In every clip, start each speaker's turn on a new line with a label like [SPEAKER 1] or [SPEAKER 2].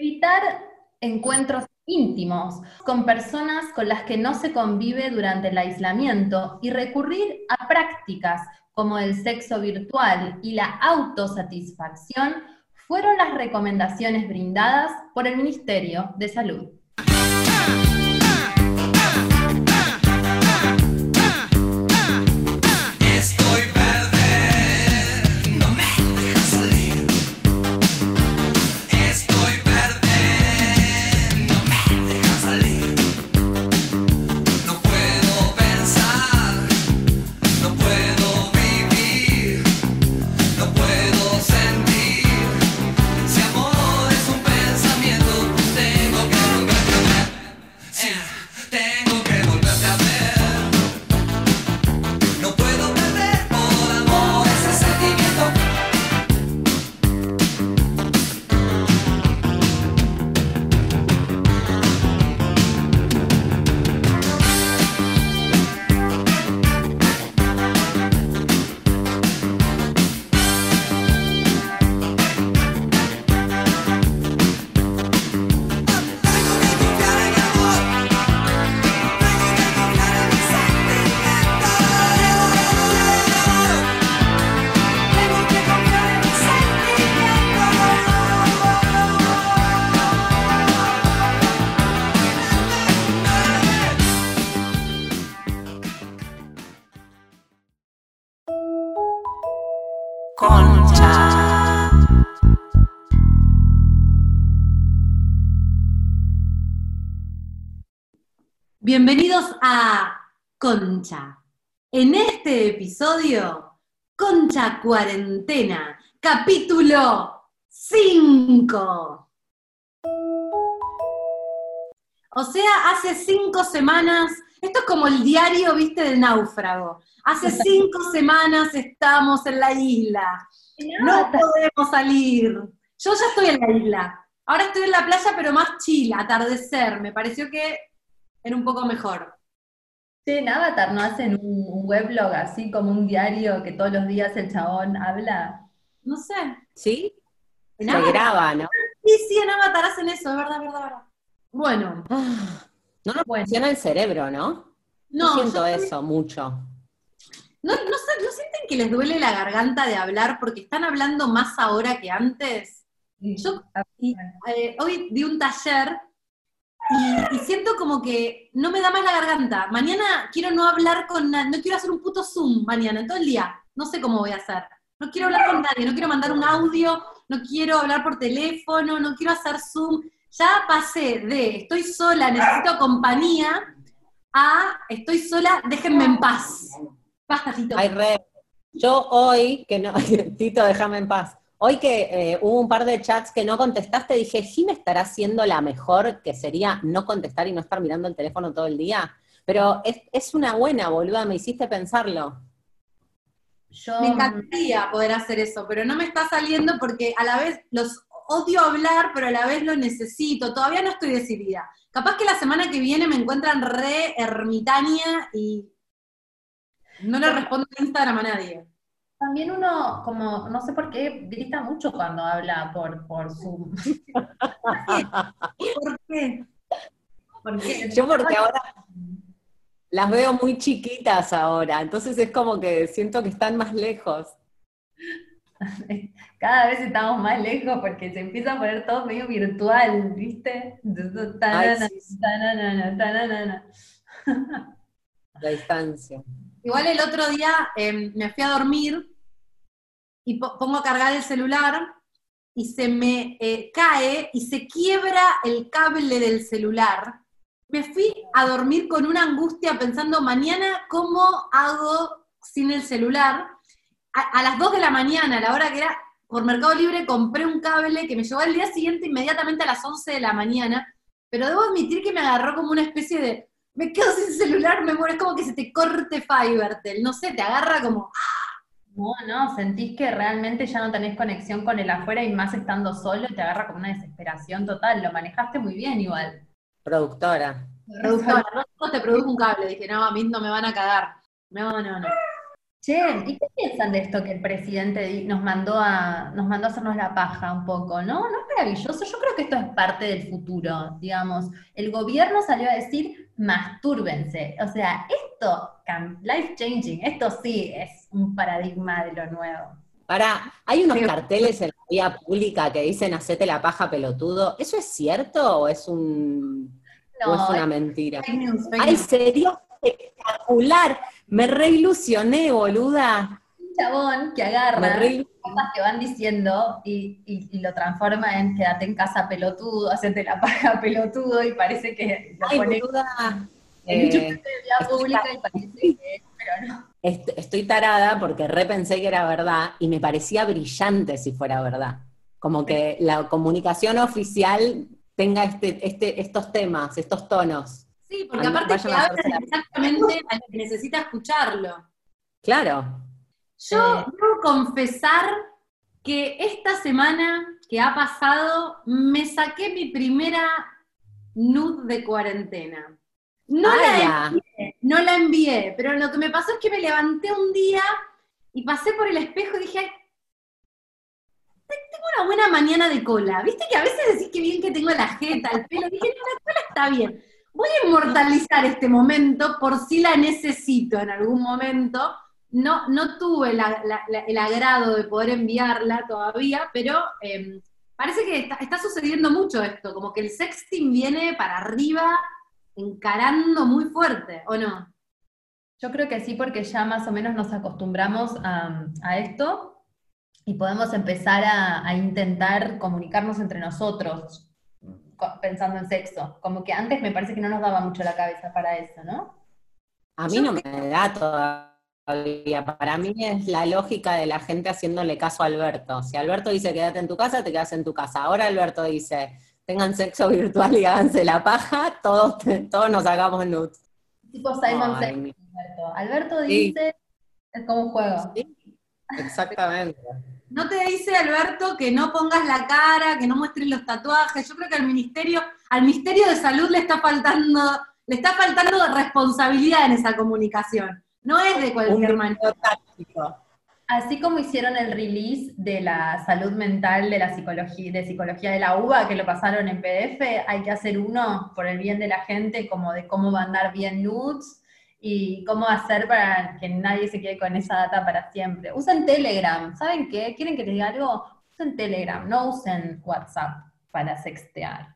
[SPEAKER 1] Evitar encuentros íntimos con personas con las que no se convive durante el aislamiento y recurrir a prácticas como el sexo virtual y la autosatisfacción fueron las recomendaciones brindadas por el Ministerio de Salud.
[SPEAKER 2] Bienvenidos a Concha. En este episodio, Concha Cuarentena, capítulo 5. O sea, hace cinco semanas, esto es como el diario, viste, del náufrago. Hace cinco semanas estamos en la isla. No podemos salir. Yo ya estoy en la isla. Ahora estoy en la playa, pero más chill, atardecer. Me pareció que era un poco mejor.
[SPEAKER 1] Sí, en Avatar no hacen un, weblog así como un diario que todos los días el chabón habla.
[SPEAKER 2] No sé.
[SPEAKER 3] ¿Sí? Se graba, ¿no?
[SPEAKER 2] Sí, sí, en Avatar hacen eso, es verdad, verdad, verdad. Bueno.
[SPEAKER 3] Ah, no nos funciona el cerebro, ¿no? No. siento eso mucho.
[SPEAKER 2] ¿No, no, ¿No sienten que les duele la garganta de hablar porque están hablando más ahora que antes? Yo eh, hoy di un taller y, siento como que no me da más la garganta. Mañana quiero no hablar con nadie, no quiero hacer un puto Zoom mañana, todo el día. No sé cómo voy a hacer. No quiero hablar con nadie, no quiero mandar un audio, no quiero hablar por teléfono, no quiero hacer Zoom. Ya pasé de estoy sola, necesito compañía, a estoy sola, déjenme en paz. Basta, Tito.
[SPEAKER 3] Yo hoy, que no, Tito, déjame en paz. Hoy que eh, hubo un par de chats que no contestaste, dije, ¿sí me estará haciendo la mejor, que sería no contestar y no estar mirando el teléfono todo el día? Pero es, una buena, boluda, me hiciste pensarlo.
[SPEAKER 2] Yo... Me encantaría poder hacer eso, pero no me está saliendo porque a la vez los odio hablar, pero a la vez lo necesito. Todavía no estoy decidida. Capaz que la semana que viene me encuentran re ermitaña y no le respondo en Instagram a nadie.
[SPEAKER 1] También uno, como, no sé por qué, grita mucho cuando habla por, por Zoom.
[SPEAKER 2] ¿Por qué?
[SPEAKER 3] Yo porque ahora las veo muy chiquitas ahora, entonces es como que siento que están más lejos.
[SPEAKER 1] Cada vez estamos más lejos porque se empieza a poner todo medio virtual, ¿viste?
[SPEAKER 3] La distancia.
[SPEAKER 2] Igual el otro día em, me fui a dormir y pongo a cargar el celular y se me eh, cae y se quiebra el cable del celular. Me fui a dormir con una angustia pensando, mañana, ¿cómo hago sin el celular? A, las 2 de la mañana, a la hora que era, por Mercado Libre, compré un cable que me llevó al día siguiente inmediatamente a las 11 de la mañana, pero debo admitir que me agarró como una especie de, me quedo sin celular, me muero, es como que se te corte Fivertel, no sé, te agarra como.
[SPEAKER 1] No, no, sentís que realmente ya no tenés conexión con el afuera y más estando solo te agarra como una desesperación total. Lo manejaste muy bien igual.
[SPEAKER 3] Productora.
[SPEAKER 2] Productora, no, te produjo un cable. Dije, no, a mí no me van a cagar. No, no, no.
[SPEAKER 1] Che, ¿y qué piensan de esto que el presidente nos mandó a, nos mandó a hacernos la paja un poco, ¿no? ¿No es maravilloso? Yo creo que esto es parte del futuro, digamos. El gobierno salió a decir, mastúrbense. O sea, esto, life changing, esto sí es un paradigma de lo nuevo.
[SPEAKER 3] Para, hay unos
[SPEAKER 2] Sí.
[SPEAKER 3] carteles en la vía pública que dicen hacete la paja pelotudo. ¿Eso es cierto o es un o es
[SPEAKER 1] No,
[SPEAKER 3] una mentira?
[SPEAKER 2] Fake news, fake
[SPEAKER 3] Ay, sería espectacular. Me reilusioné, boluda.
[SPEAKER 1] un chabón que
[SPEAKER 3] Me
[SPEAKER 1] agarra
[SPEAKER 3] re-
[SPEAKER 1] cosas que van diciendo y, y- y lo transforma en quédate en casa pelotudo, hacete la paja pelotudo y parece que lo
[SPEAKER 3] Ay,
[SPEAKER 1] pone
[SPEAKER 3] boluda.
[SPEAKER 1] en
[SPEAKER 3] Eh,
[SPEAKER 1] de la pública y parece que, pero no.
[SPEAKER 3] Est- estoy tarada porque repensé que era verdad y me parecía brillante si fuera verdad. Como que la comunicación oficial tenga este, este, estos temas, estos tonos.
[SPEAKER 2] Sí, porque aparte te hablan exactamente a lo que necesita escucharlo.
[SPEAKER 3] Claro.
[SPEAKER 2] Yo
[SPEAKER 1] Eh.
[SPEAKER 2] debo confesar que esta semana que ha pasado me saqué mi primera nud de cuarentena. No la, no la envié, pero lo que me pasó es que me levanté un día y pasé por el espejo y dije, "Ay, te- tengo una buena mañana de cola. ¿Viste que a veces decís que bien que tengo la jeta, el pelo? Dije, no, la cola está bien. Voy a inmortalizar este momento por si la necesito en algún momento. No, no tuve el agrado de poder enviarla todavía, pero eh, parece que está, está sucediendo mucho esto, como que el sexting viene para arriba encarando muy fuerte, ¿o no?
[SPEAKER 1] Yo creo que sí, porque ya más o menos nos acostumbramos a, a esto y podemos empezar a, a intentar comunicarnos entre nosotros pensando en sexo. Como que antes me parece que no nos daba mucho la cabeza para eso, ¿no?
[SPEAKER 3] A mí no me da todavía. Para mí es la lógica de la gente haciéndole caso a Alberto. Si Alberto dice quédate en tu casa, te quedas en tu casa. Ahora Alberto dice tengan sexo virtual y háganse la paja, todos, todos nos hagamos nudes.
[SPEAKER 1] Tipo Simon
[SPEAKER 3] Ay,
[SPEAKER 1] Alberto. Alberto
[SPEAKER 3] Sí.
[SPEAKER 1] dice, es como un juego.
[SPEAKER 3] Sí, exactamente.
[SPEAKER 2] No te dice Alberto que no pongas la cara, que no muestres los tatuajes. Yo creo que al ministerio, al Ministerio de Salud le está faltando, le está faltando responsabilidad en esa comunicación. No es de
[SPEAKER 3] Un
[SPEAKER 2] cualquier manera.
[SPEAKER 3] táctico.
[SPEAKER 1] Así como hicieron el release de la salud mental de la psicología, de psicología de la UBA, que lo pasaron en PDF, hay que hacer uno por el bien de la gente, como de cómo mandar bien nudes y cómo hacer para que nadie se quede con esa data para siempre. Usen Telegram, ¿saben qué? ¿Quieren que les diga algo? Usen Telegram, no usen WhatsApp para sextear.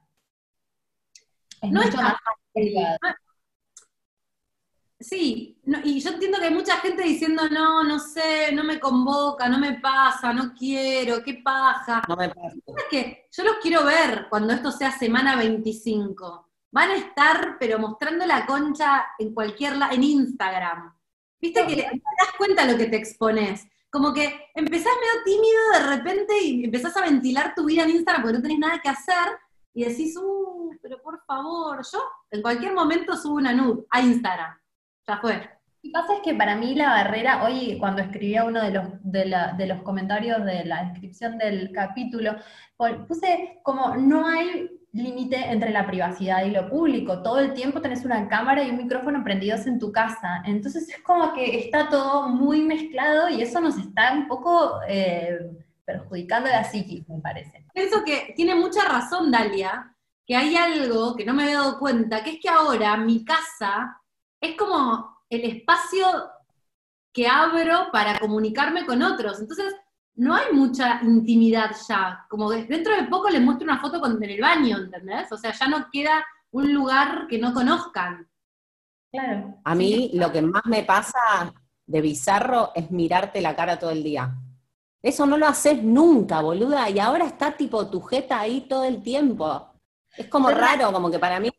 [SPEAKER 1] Es
[SPEAKER 2] No
[SPEAKER 1] mucho más.
[SPEAKER 2] Sí, no, y yo entiendo que hay mucha gente diciendo, no, no sé, no me convoca, no me pasa, no quiero, qué paja.
[SPEAKER 3] No me pasa.
[SPEAKER 2] Es que yo los quiero ver cuando esto sea semana 25. Van a estar, pero mostrando la concha en cualquier lado, en Instagram. Viste que no te das cuenta lo que te expones. Como que empezás medio tímido de repente y empezás a ventilar tu vida en Instagram porque no tenés nada que hacer y decís, uh, pero por favor, yo en cualquier momento subo una nud a Instagram. Ya fue.
[SPEAKER 1] Lo que pasa es que para mí la barrera, hoy cuando escribía uno de los, de, la- de los comentarios de la descripción del capítulo, puse como no hay límite entre la privacidad y lo público. Todo el tiempo tenés una cámara y un micrófono prendidos en tu casa. Entonces es como que está todo muy mezclado y eso nos está un poco eh, perjudicando la psiquis, me parece.
[SPEAKER 2] Pienso que tiene mucha razón Dalia, que hay algo que no me había dado cuenta, que es que ahora mi casa es como el espacio que abro para comunicarme con otros. Entonces, no hay mucha intimidad ya. Como que dentro de poco les muestro una foto con- en el baño, ¿entendés? O sea, ya no queda un lugar que no conozcan.
[SPEAKER 1] Claro.
[SPEAKER 3] A mí lo que más me pasa de bizarro es mirarte la cara todo el día. Eso no lo haces nunca, boluda, y ahora está tipo tu jeta ahí todo el tiempo. Es como
[SPEAKER 2] Pero-
[SPEAKER 3] raro, como que para mí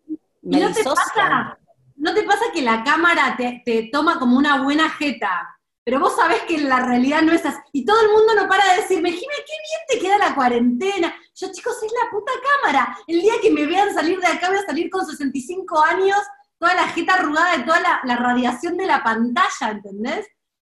[SPEAKER 3] me
[SPEAKER 2] ¿Y no te
[SPEAKER 3] disocia.
[SPEAKER 2] pasa? ¿No te pasa que la cámara te, te toma como una buena jeta? Pero vos sabés que la realidad no es así. Y todo el mundo no para de decirme, Jimé, qué bien te queda la cuarentena. Yo, chicos, es la puta cámara. El día que me vean salir de acá voy a salir con 65 años, toda la jeta arrugada de toda la, la radiación de la pantalla, ¿entendés?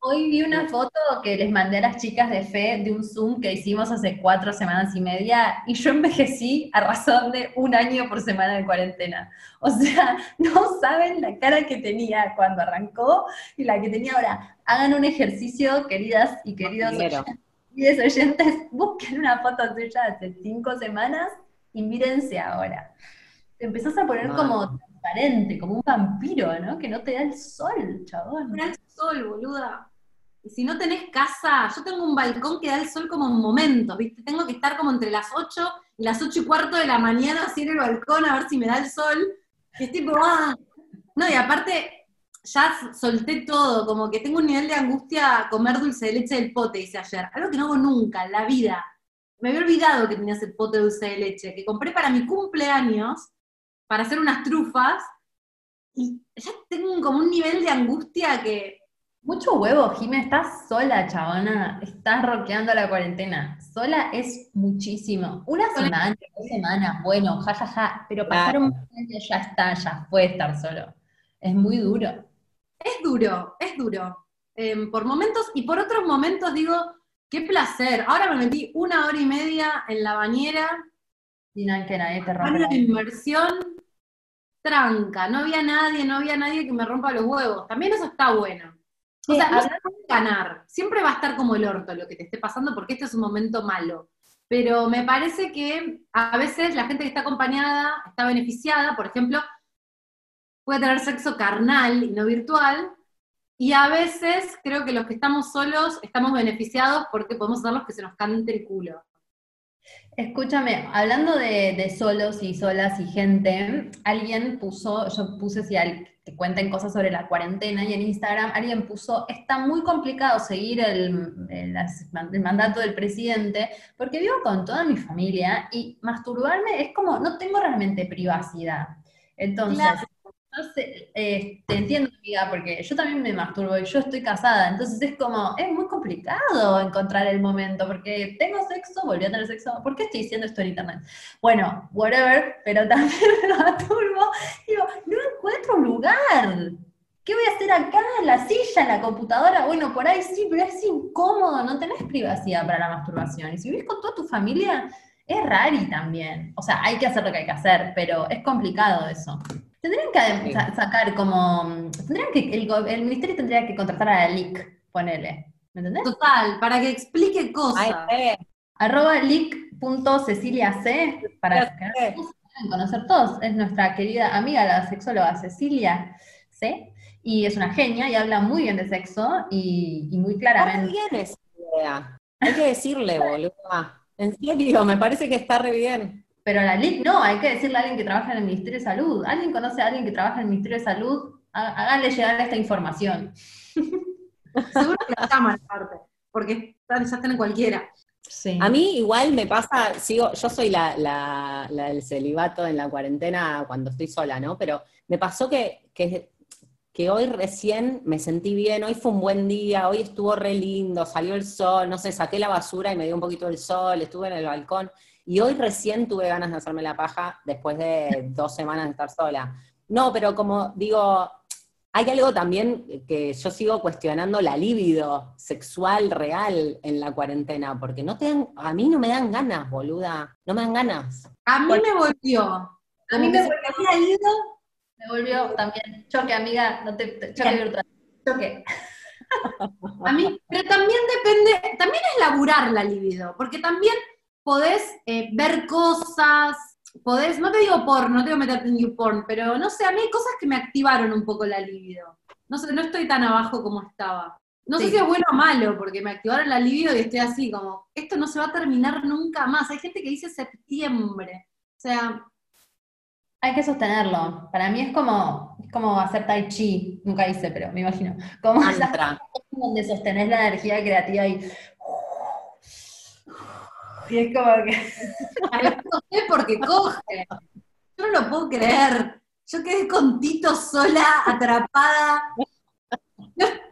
[SPEAKER 1] Hoy vi una foto que les mandé a las chicas de fe de un Zoom que hicimos hace cuatro semanas y media y yo envejecí a razón de un año por semana de cuarentena. O sea, no saben la cara que tenía cuando arrancó y la que tenía ahora. Hagan un ejercicio, queridas y queridos oyentes, oyentes, busquen una foto tuya hace cinco semanas y mírense ahora. Te empezás a poner como transparente, como un vampiro, ¿no? Que no te da el sol, chabón.
[SPEAKER 2] No el sol, boluda. Y si no tenés casa, yo tengo un balcón que da el sol como en momentos, ¿viste? Tengo que estar como entre las 8 y las 8 y cuarto de la mañana así en el balcón a ver si me da el sol. Y es tipo, ¡ah! No, y aparte, ya solté todo, como que tengo un nivel de angustia comer dulce de leche del pote, hice ayer. Algo que no hago nunca en la vida. Me había olvidado que tenías el pote de dulce de leche, que compré para mi cumpleaños, para hacer unas trufas, y ya tengo como un nivel de angustia que
[SPEAKER 1] mucho huevo, Jimé, estás sola, chabona. Estás roqueando la cuarentena. Sola es muchísimo. Una semana, dos semanas, bueno, jajaja, ja, ja, pero pasar un momento ya está, ya fue estar solo. Es muy duro.
[SPEAKER 2] Es duro, es duro. Em, por momentos, y por otros momentos digo, qué placer. Ahora me metí una hora y media en la bañera.
[SPEAKER 1] Y no que nadie te
[SPEAKER 2] Una inmersión tranca. No había nadie, no había nadie que me rompa los huevos. También eso está bueno o sea, no se puede ganar. Siempre va a estar como el orto lo que te esté pasando porque este es un momento malo. Pero me parece que a veces la gente que está acompañada está beneficiada, por ejemplo, puede tener sexo carnal y no virtual, y a veces creo que los que estamos solos estamos beneficiados porque podemos ser los que se nos cante el culo.
[SPEAKER 1] Escúchame, hablando de, solos y solas y gente, alguien puso, yo puse si que cuenten cosas sobre la cuarentena y en Instagram alguien puso, está muy complicado seguir el, mandato del presidente porque vivo con toda mi familia y masturbarme es como, no tengo realmente privacidad. Entonces, eh, te entiendo, amiga, porque yo también me masturbo y yo estoy casada, entonces es como, es muy complicado encontrar el momento, porque tengo sexo, volví a tener sexo, ¿por qué estoy diciendo esto en internet? Bueno, whatever, pero también me masturbo, digo, no encuentro un lugar. ¿Qué voy a hacer acá? La silla, la computadora. Bueno, por ahí sí, pero es incómodo, no tenés privacidad para la masturbación. Y si vivís con toda tu familia, es rari también. O sea, hay que hacer lo que hay que hacer, pero es complicado eso. Tendrían que sacar como. Tendrían que, el, ministerio tendría que contratar a la LIC, ponele. ¿Me entendés?
[SPEAKER 2] Total, para que explique cosas.
[SPEAKER 1] Arroba lic.ceciliac para que nos conocer todos. Es nuestra querida amiga, la sexóloga Cecilia C. Y es una genia y habla muy bien de sexo y, muy claramente.
[SPEAKER 3] Muy bien esa idea. Hay que decirle, boludo. En serio, me parece que está re bien.
[SPEAKER 1] Pero la LIC no, hay que decirle a alguien que trabaja en el Ministerio de Salud. ¿Alguien conoce a alguien que trabaja en el Ministerio de Salud? Háganle llegar esta información.
[SPEAKER 2] Seguro que la llaman aparte, porque ya están en cualquiera.
[SPEAKER 3] A mí igual me pasa, sigo, yo soy la, la, del celibato en la cuarentena cuando estoy sola, ¿no? Pero me pasó que, que, que, hoy recién me sentí bien, hoy fue un buen día, hoy estuvo re lindo, salió el sol, no sé, saqué la basura y me dio un poquito el sol, estuve en el balcón. Y hoy recién tuve ganas de hacerme la paja después de dos semanas de estar sola. No, pero como digo, hay algo también que yo sigo cuestionando la libido sexual real en la cuarentena, porque no te a mí no me dan ganas, boluda, no me dan ganas.
[SPEAKER 2] A mí me volvió.
[SPEAKER 1] A mí me volvió. Me volvió también. Choque, amiga, no te, choque virtual. Choque.
[SPEAKER 2] A mí, pero también depende, también es laburar la libido, porque también podés eh, ver cosas, podés, no te digo porno, no te digo meterte en YouPorn, pero no sé, a mí hay cosas que me activaron un poco la libido. No sé, no estoy tan abajo como estaba. No sé si es bueno o malo, porque me activaron la libido y estoy así como, esto no se va a terminar nunca más. Hay gente que dice septiembre. O sea.
[SPEAKER 1] Hay que sostenerlo. Para mí es como, es como hacer tai chi. Nunca hice, pero me imagino. Como donde sostenés la energía creativa y y es como que.
[SPEAKER 2] no sé porque coge. Yo no lo puedo creer. Yo quedé con Tito sola, atrapada.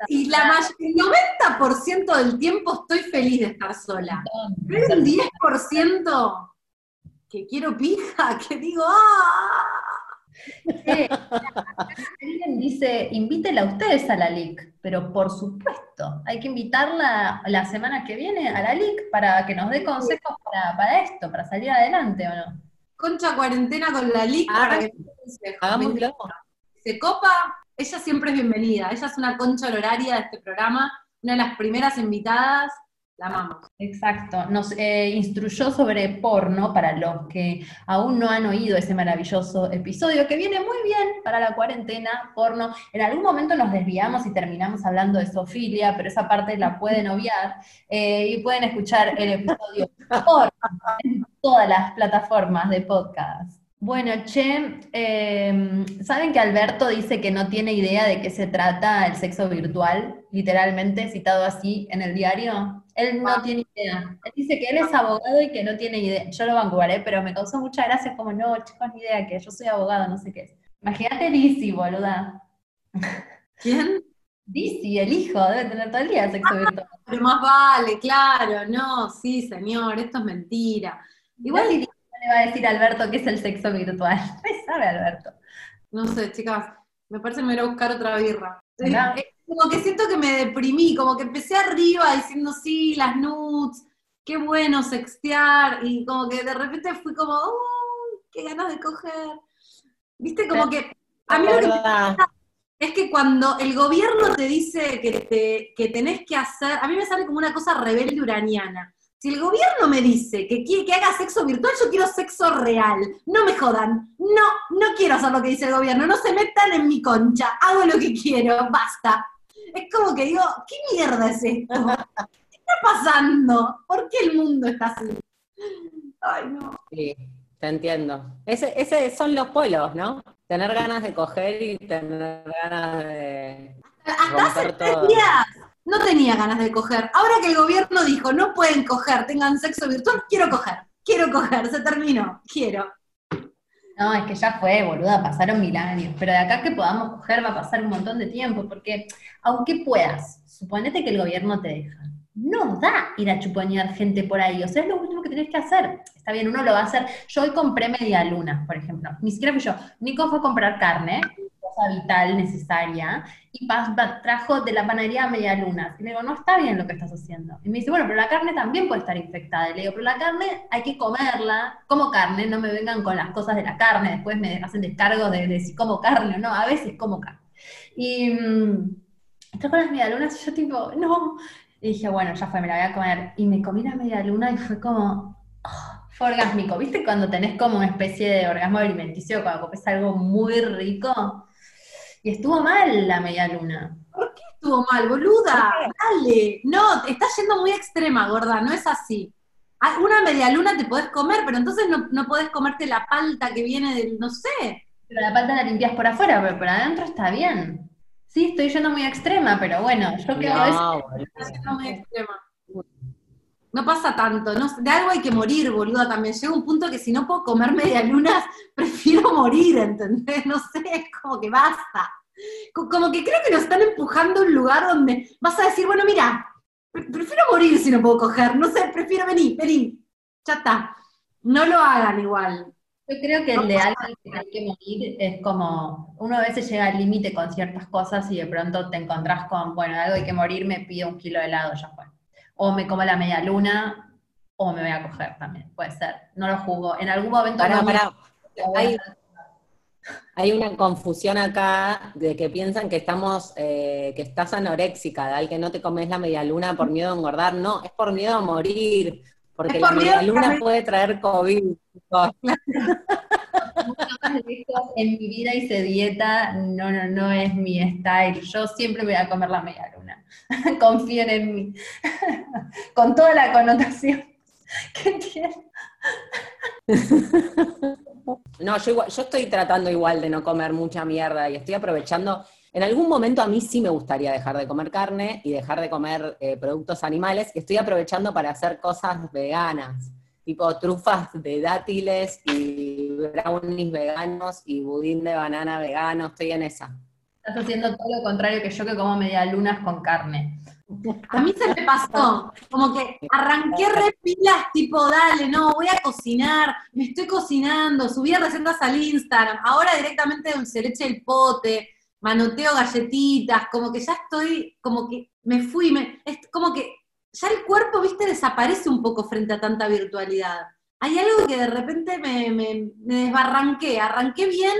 [SPEAKER 2] Y la el 90% del tiempo estoy feliz de estar sola. Pero un 10% que quiero pija, que digo, ¡ah!
[SPEAKER 1] Eh, alguien dice, invítela a ustedes a la LIC, pero por supuesto, hay que invitarla la semana que viene a la LIC para que nos dé consejos para, para esto, para salir adelante, ¿o no?
[SPEAKER 2] Concha cuarentena con la LIC
[SPEAKER 3] Ah,
[SPEAKER 2] para que se copa, ella siempre es bienvenida. Ella es una concha honoraria de este programa, una de las primeras invitadas. La amamos.
[SPEAKER 1] Exacto, nos eh, instruyó sobre porno para los que aún no han oído ese maravilloso episodio que viene muy bien para la cuarentena, porno. En algún momento nos desviamos y terminamos hablando de Sofilia, pero esa parte la pueden obviar eh, y pueden escuchar el episodio porno en todas las plataformas de podcast. Bueno, Che, eh, ¿saben que Alberto dice que no tiene idea de qué se trata el sexo virtual? Literalmente citado así en el diario. Él no tiene idea. Él dice que él es abogado y que no tiene idea. Yo lo vanguaré, pero me causó mucha gracia como, no, chicos, ni idea, que yo soy abogado, no sé qué es. Imagínate Dizzy, boluda.
[SPEAKER 2] ¿Quién?
[SPEAKER 1] Dizzy, el hijo, debe tener todo el día sexo virtual.
[SPEAKER 2] Pero más vale, claro, no, sí, señor, esto es mentira.
[SPEAKER 1] Igual Igual le va a decir a Alberto qué es el sexo virtual. ¿Qué sabe Alberto?
[SPEAKER 2] No sé, chicas, me parece que me voy a buscar otra birra. Eh, Como que siento que me deprimí, como que empecé arriba diciendo sí, las nudes, qué bueno sextear, y como que de repente fui como, ¡oh, qué ganas de coger! Viste, como que a mí lo que es que cuando el gobierno te dice que, te, que tenés que hacer, a mí me sale como una cosa rebelde uraniana. Si el gobierno me dice que quiere que haga sexo virtual, yo quiero sexo real. No me jodan. No, no quiero hacer lo que dice el gobierno. No se metan en mi concha. Hago lo que quiero. Basta. Es como que digo, ¿qué mierda es esto? ¿Qué está pasando? ¿Por qué el mundo está así? Ay, no.
[SPEAKER 3] Sí, te entiendo. Ese, ese son los polos, ¿no? Tener ganas de coger y tener ganas de
[SPEAKER 2] Hasta hace tres días no tenía ganas de coger. Ahora que el gobierno dijo, no pueden coger, tengan sexo virtual, quiero coger. Quiero coger, se terminó. Quiero.
[SPEAKER 1] No, es que ya fue, boluda, pasaron mil años. Pero de acá que podamos coger va a pasar un montón de tiempo, porque aunque puedas, suponete que el gobierno te deja. No da ir a chuponear gente por ahí. O sea, es lo último que tenés que hacer. Está bien, uno lo va a hacer. Yo hoy compré media luna, por ejemplo. Ni siquiera fui yo. Nico fue a comprar carne, cosa vital, necesaria, y trajo de la panadería media luna. Y le digo, no está bien lo que estás haciendo. Y me dice, bueno, pero la carne también puede estar infectada. Y le digo, pero la carne hay que comerla. Como carne, no me vengan con las cosas de la carne. Después me hacen descargos de, de si como carne o no. A veces como carne. Y mm, trajo las medialunas y yo tipo, no. Y dije, bueno, ya fue, me la voy a comer. Y me comí la media luna y fue como, oh, fue orgásmico. ¿Viste cuando tenés como una especie de orgasmo alimenticio cuando comes algo muy rico? Y estuvo mal la media luna.
[SPEAKER 2] Estuvo mal, boluda. Dale. No, te estás yendo muy extrema, gorda. No es así. Ah, Una media luna te podés comer, pero entonces no, no podés comerte la palta que viene del, no sé.
[SPEAKER 1] Pero la pata la limpias por afuera, pero por adentro está bien. Sí, estoy yendo muy extrema, pero bueno, yo que es.
[SPEAKER 2] Estás yendo muy extrema. No pasa tanto, no, de algo hay que morir, boluda, también. Llega un punto que si no puedo comer medialunas, prefiero morir, ¿entendés? No sé, es como que basta. Co- Como que creo que nos están empujando a un lugar donde vas a decir, bueno, mira, pre- prefiero morir si no puedo coger, no sé, prefiero venir, venir, ya está. No lo hagan igual.
[SPEAKER 1] Yo creo que el de algo que hay que morir es como, uno a veces llega al límite con ciertas cosas y de pronto te encontrás con, bueno, de algo hay que morir, me pido un kilo de helado, ya fue. O me como la media luna, o me voy a coger también, puede ser. No lo juzgo. En algún momento
[SPEAKER 3] Pará,
[SPEAKER 1] no,
[SPEAKER 3] pará. Hay, hay una confusión acá de que piensan que estamos, eh, que estás anoréxica, Dal, que no te comes la media luna por miedo a engordar. No, es por miedo a morir, porque la
[SPEAKER 2] por miedo
[SPEAKER 3] media
[SPEAKER 2] a
[SPEAKER 3] luna
[SPEAKER 2] morir.
[SPEAKER 3] puede traer COVID.
[SPEAKER 1] en mi vida hice dieta, no, no, no es mi style. Yo siempre me voy a comer la media luna. Confíen en mí. Con toda la connotación que tiene.
[SPEAKER 3] No, yo, igual- yo estoy tratando igual de no comer mucha mierda y estoy aprovechando. En algún momento a mí sí me gustaría dejar de comer carne y dejar de comer eh, productos animales. Estoy aprovechando para hacer cosas veganas, tipo trufas de dátiles y brownies veganos y budín de banana vegano. Estoy en esa.
[SPEAKER 1] Estás haciendo todo lo contrario que yo que como media lunas con carne.
[SPEAKER 2] A mí se me pasó, como que arranqué re pilas, tipo, dale, no, voy a cocinar, me estoy cocinando, subí recetas al Instagram, ahora directamente dulce leche el pote, manoteo galletitas, como que ya estoy, como que me fui, me, es como que ya el cuerpo, viste, desaparece un poco frente a tanta virtualidad. Hay algo que de repente me, me, me desbarranqué, arranqué bien,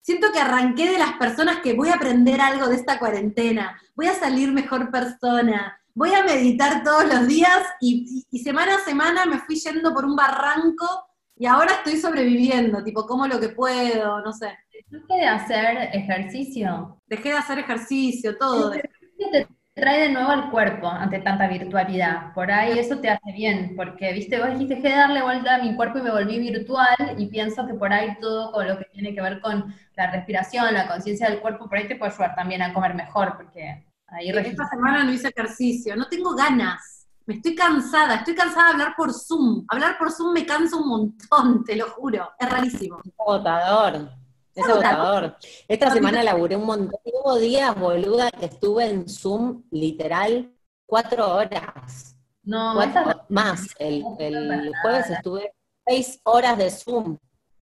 [SPEAKER 2] siento que arranqué de las personas que voy a aprender algo de esta cuarentena, voy a salir mejor persona, voy a meditar todos los días y, y, semana a semana me fui yendo por un barranco y ahora estoy sobreviviendo, tipo, como lo que puedo, no sé.
[SPEAKER 1] ¿Dejaste de hacer ejercicio?
[SPEAKER 2] Dejé de hacer ejercicio, todo.
[SPEAKER 1] Te trae de nuevo al cuerpo ante tanta virtualidad. Por ahí eso te hace bien, porque, viste, vos dijiste que darle vuelta a mi cuerpo y me volví virtual y pienso que por ahí todo con lo que tiene que ver con la respiración, la conciencia del cuerpo, por ahí te puede ayudar también a comer mejor, porque ahí...
[SPEAKER 2] Esta semana no hice ejercicio, no tengo ganas. Me estoy cansada, estoy cansada de hablar por Zoom. Hablar por Zoom me cansa un montón, te lo juro. Es rarísimo.
[SPEAKER 3] Agotador. Es agotador. Esta semana laburé un montón. Hubo días, boluda, que estuve en Zoom literal cuatro horas.
[SPEAKER 1] No,
[SPEAKER 3] cuatro, más. El, el jueves estuve seis horas de Zoom.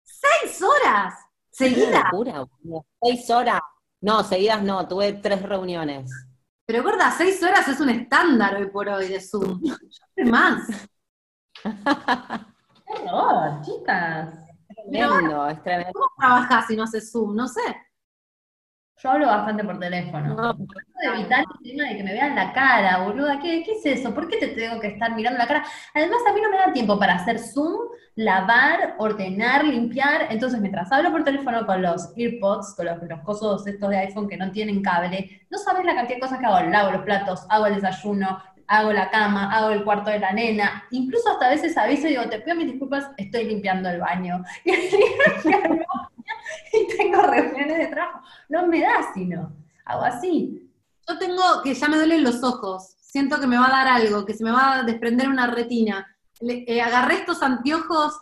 [SPEAKER 2] ¿Seis horas? ¿Seguidas?
[SPEAKER 3] locura, seis horas. No, seguidas no, tuve tres reuniones.
[SPEAKER 2] Pero gorda, seis horas es un estándar hoy por hoy de Zoom. Yo más.
[SPEAKER 1] no, chicas.
[SPEAKER 3] Tremendo, es tremendo.
[SPEAKER 2] ¿Cómo trabajás si no haces Zoom? No sé.
[SPEAKER 1] Yo hablo bastante por teléfono. No, de evitar el tema de que me vean la cara, boluda. ¿Qué, ¿Qué, es eso? ¿Por qué te tengo que estar mirando la cara? Además, a mí no me da tiempo para hacer Zoom, lavar, ordenar, limpiar. Entonces, mientras hablo por teléfono con los earpods, con los, los cosos estos de iPhone que no tienen cable, no sabes la cantidad de cosas que hago. Lavo los platos, hago el desayuno, hago la cama, hago el cuarto de la nena, incluso hasta a veces aviso y digo, te pido mis disculpas, estoy limpiando el baño. Y, tengo reuniones de trabajo. No me da sino, hago así.
[SPEAKER 2] Yo tengo que ya me duelen los ojos, siento que me va a dar algo, que se me va a desprender una retina. Eh, agarré estos anteojos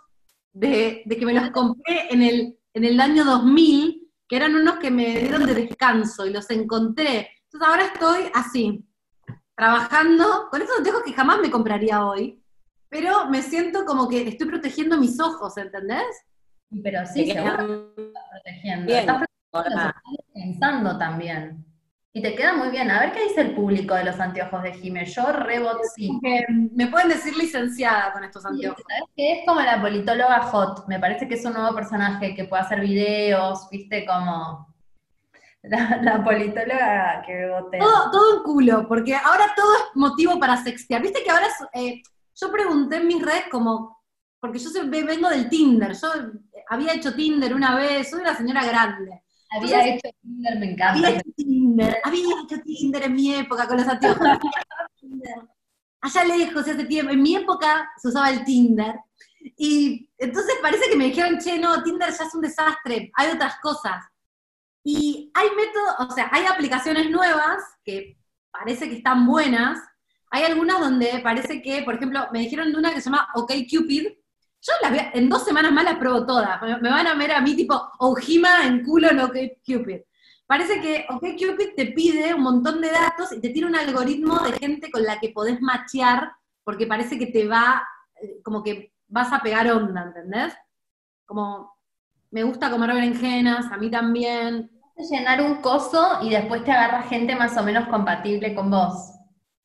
[SPEAKER 2] de, de, que me los compré en el, en el año 2000, que eran unos que me dieron de descanso y los encontré. Entonces ahora estoy así, trabajando con estos anteojos que jamás me compraría hoy, pero me siento como que estoy protegiendo mis ojos, ¿entendés?
[SPEAKER 1] Pero sí, se estás protegiendo. estás pensando también. Y te queda muy bien. A ver qué dice el público de los anteojos de Jiménez. Yo rebot sí.
[SPEAKER 2] Me pueden decir licenciada con estos anteojos.
[SPEAKER 1] ¿Sabes que Es como la politóloga Hot. Me parece que es un nuevo personaje que puede hacer videos, viste, como la, politóloga que voté.
[SPEAKER 2] Todo, todo un culo, porque ahora todo es motivo para sextear. Viste que ahora eh, yo pregunté en mis redes como, porque yo vengo del Tinder, yo había hecho Tinder una vez, soy una señora grande.
[SPEAKER 1] Había hecho Tinder, me encanta.
[SPEAKER 2] Había hecho Tinder, había hecho Tinder en mi época con los anteojos. Allá lejos, hace tiempo, en mi época se usaba el Tinder. Y entonces parece que me dijeron, che, no, Tinder ya es un desastre, hay otras cosas. Y hay métodos, o sea, hay aplicaciones nuevas que parece que están buenas. Hay algunas donde parece que, por ejemplo, me dijeron de una que se llama OkCupid. Yo las en dos semanas más las pruebo todas. Me, van a ver a mí tipo Ojima en culo en OkCupid. Parece que OkCupid te pide un montón de datos y te tiene un algoritmo de gente con la que podés machear porque parece que te va, eh, como que vas a pegar onda, ¿entendés? Como me gusta comer berenjenas, a mí también.
[SPEAKER 1] Llenar un coso y después te agarra gente más o menos compatible con vos.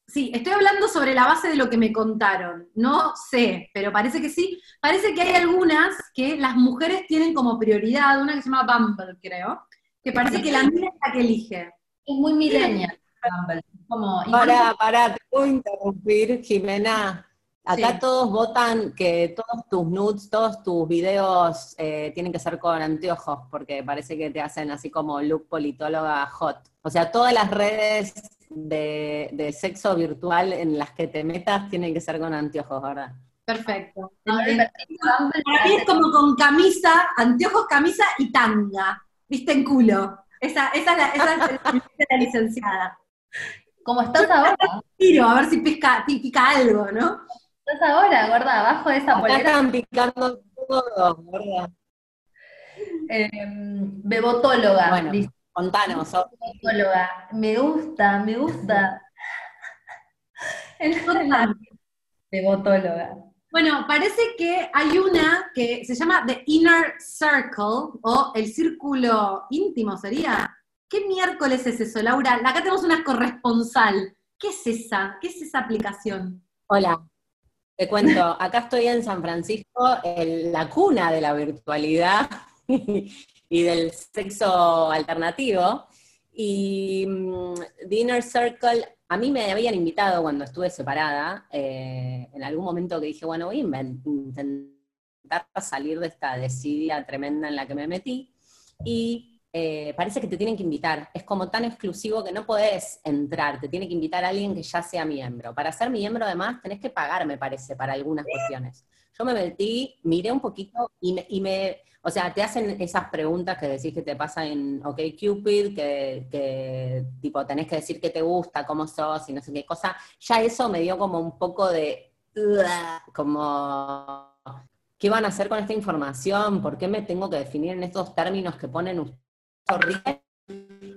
[SPEAKER 2] Sí, estoy hablando sobre la base de lo que me contaron. No sé, pero parece que sí. Parece que hay algunas que las mujeres tienen como prioridad, una que se llama Bumble, creo, que parece que la mía es la que elige.
[SPEAKER 1] Es muy millennial, Bumble.
[SPEAKER 3] Como, para, para, te puedo interrumpir, Jimena. Acá todos votan que todos tus nudes, todos tus videos eh, tienen que ser con anteojos, porque parece que te hacen así como look politóloga hot. O sea, todas las redes de, sexo virtual en las que te metas tienen que ser con anteojos, ¿verdad?
[SPEAKER 2] Perfecto. Para mí es como con camisa, anteojos, camisa y tanga. Viste en culo. Esa, esa es la, esa es la licenciada.
[SPEAKER 1] Como estás ahora.
[SPEAKER 2] Tiro, a ver si pica, pica algo, ¿no?
[SPEAKER 1] Estás ahora, gorda? Abajo de esa
[SPEAKER 3] Acá polera. están picando todo, gorda.
[SPEAKER 1] Eh, bebotóloga.
[SPEAKER 3] Bueno, contanos.
[SPEAKER 1] Bebotóloga. Me gusta, me gusta. la devotóloga.
[SPEAKER 2] Bueno, parece que hay una que se llama The Inner Circle, o el círculo íntimo sería. ¿Qué miércoles es eso, Laura? Acá tenemos una corresponsal. ¿Qué es esa? ¿Qué es esa aplicación?
[SPEAKER 3] Hola, te cuento, acá estoy en San Francisco, en la cuna de la virtualidad y del sexo alternativo. Y mm, The Inner Circle, a mí me habían invitado cuando estuve separada, eh, en algún momento que dije, bueno, voy a intentar salir de esta desidia tremenda en la que me metí. Y eh, parece que te tienen que invitar. Es como tan exclusivo que no podés entrar, te tiene que invitar a alguien que ya sea miembro. Para ser miembro, además, tenés que pagar, me parece, para algunas cuestiones. Yo me metí, miré un poquito y me, o sea, te hacen esas preguntas que decís que te pasa en OkCupid, que, que tipo tenés que decir qué te gusta, cómo sos y no sé qué cosa. Ya eso me dio como un poco de, como, ¿qué van a hacer con esta información? ¿Por qué me tengo que definir en estos términos que ponen ustedes?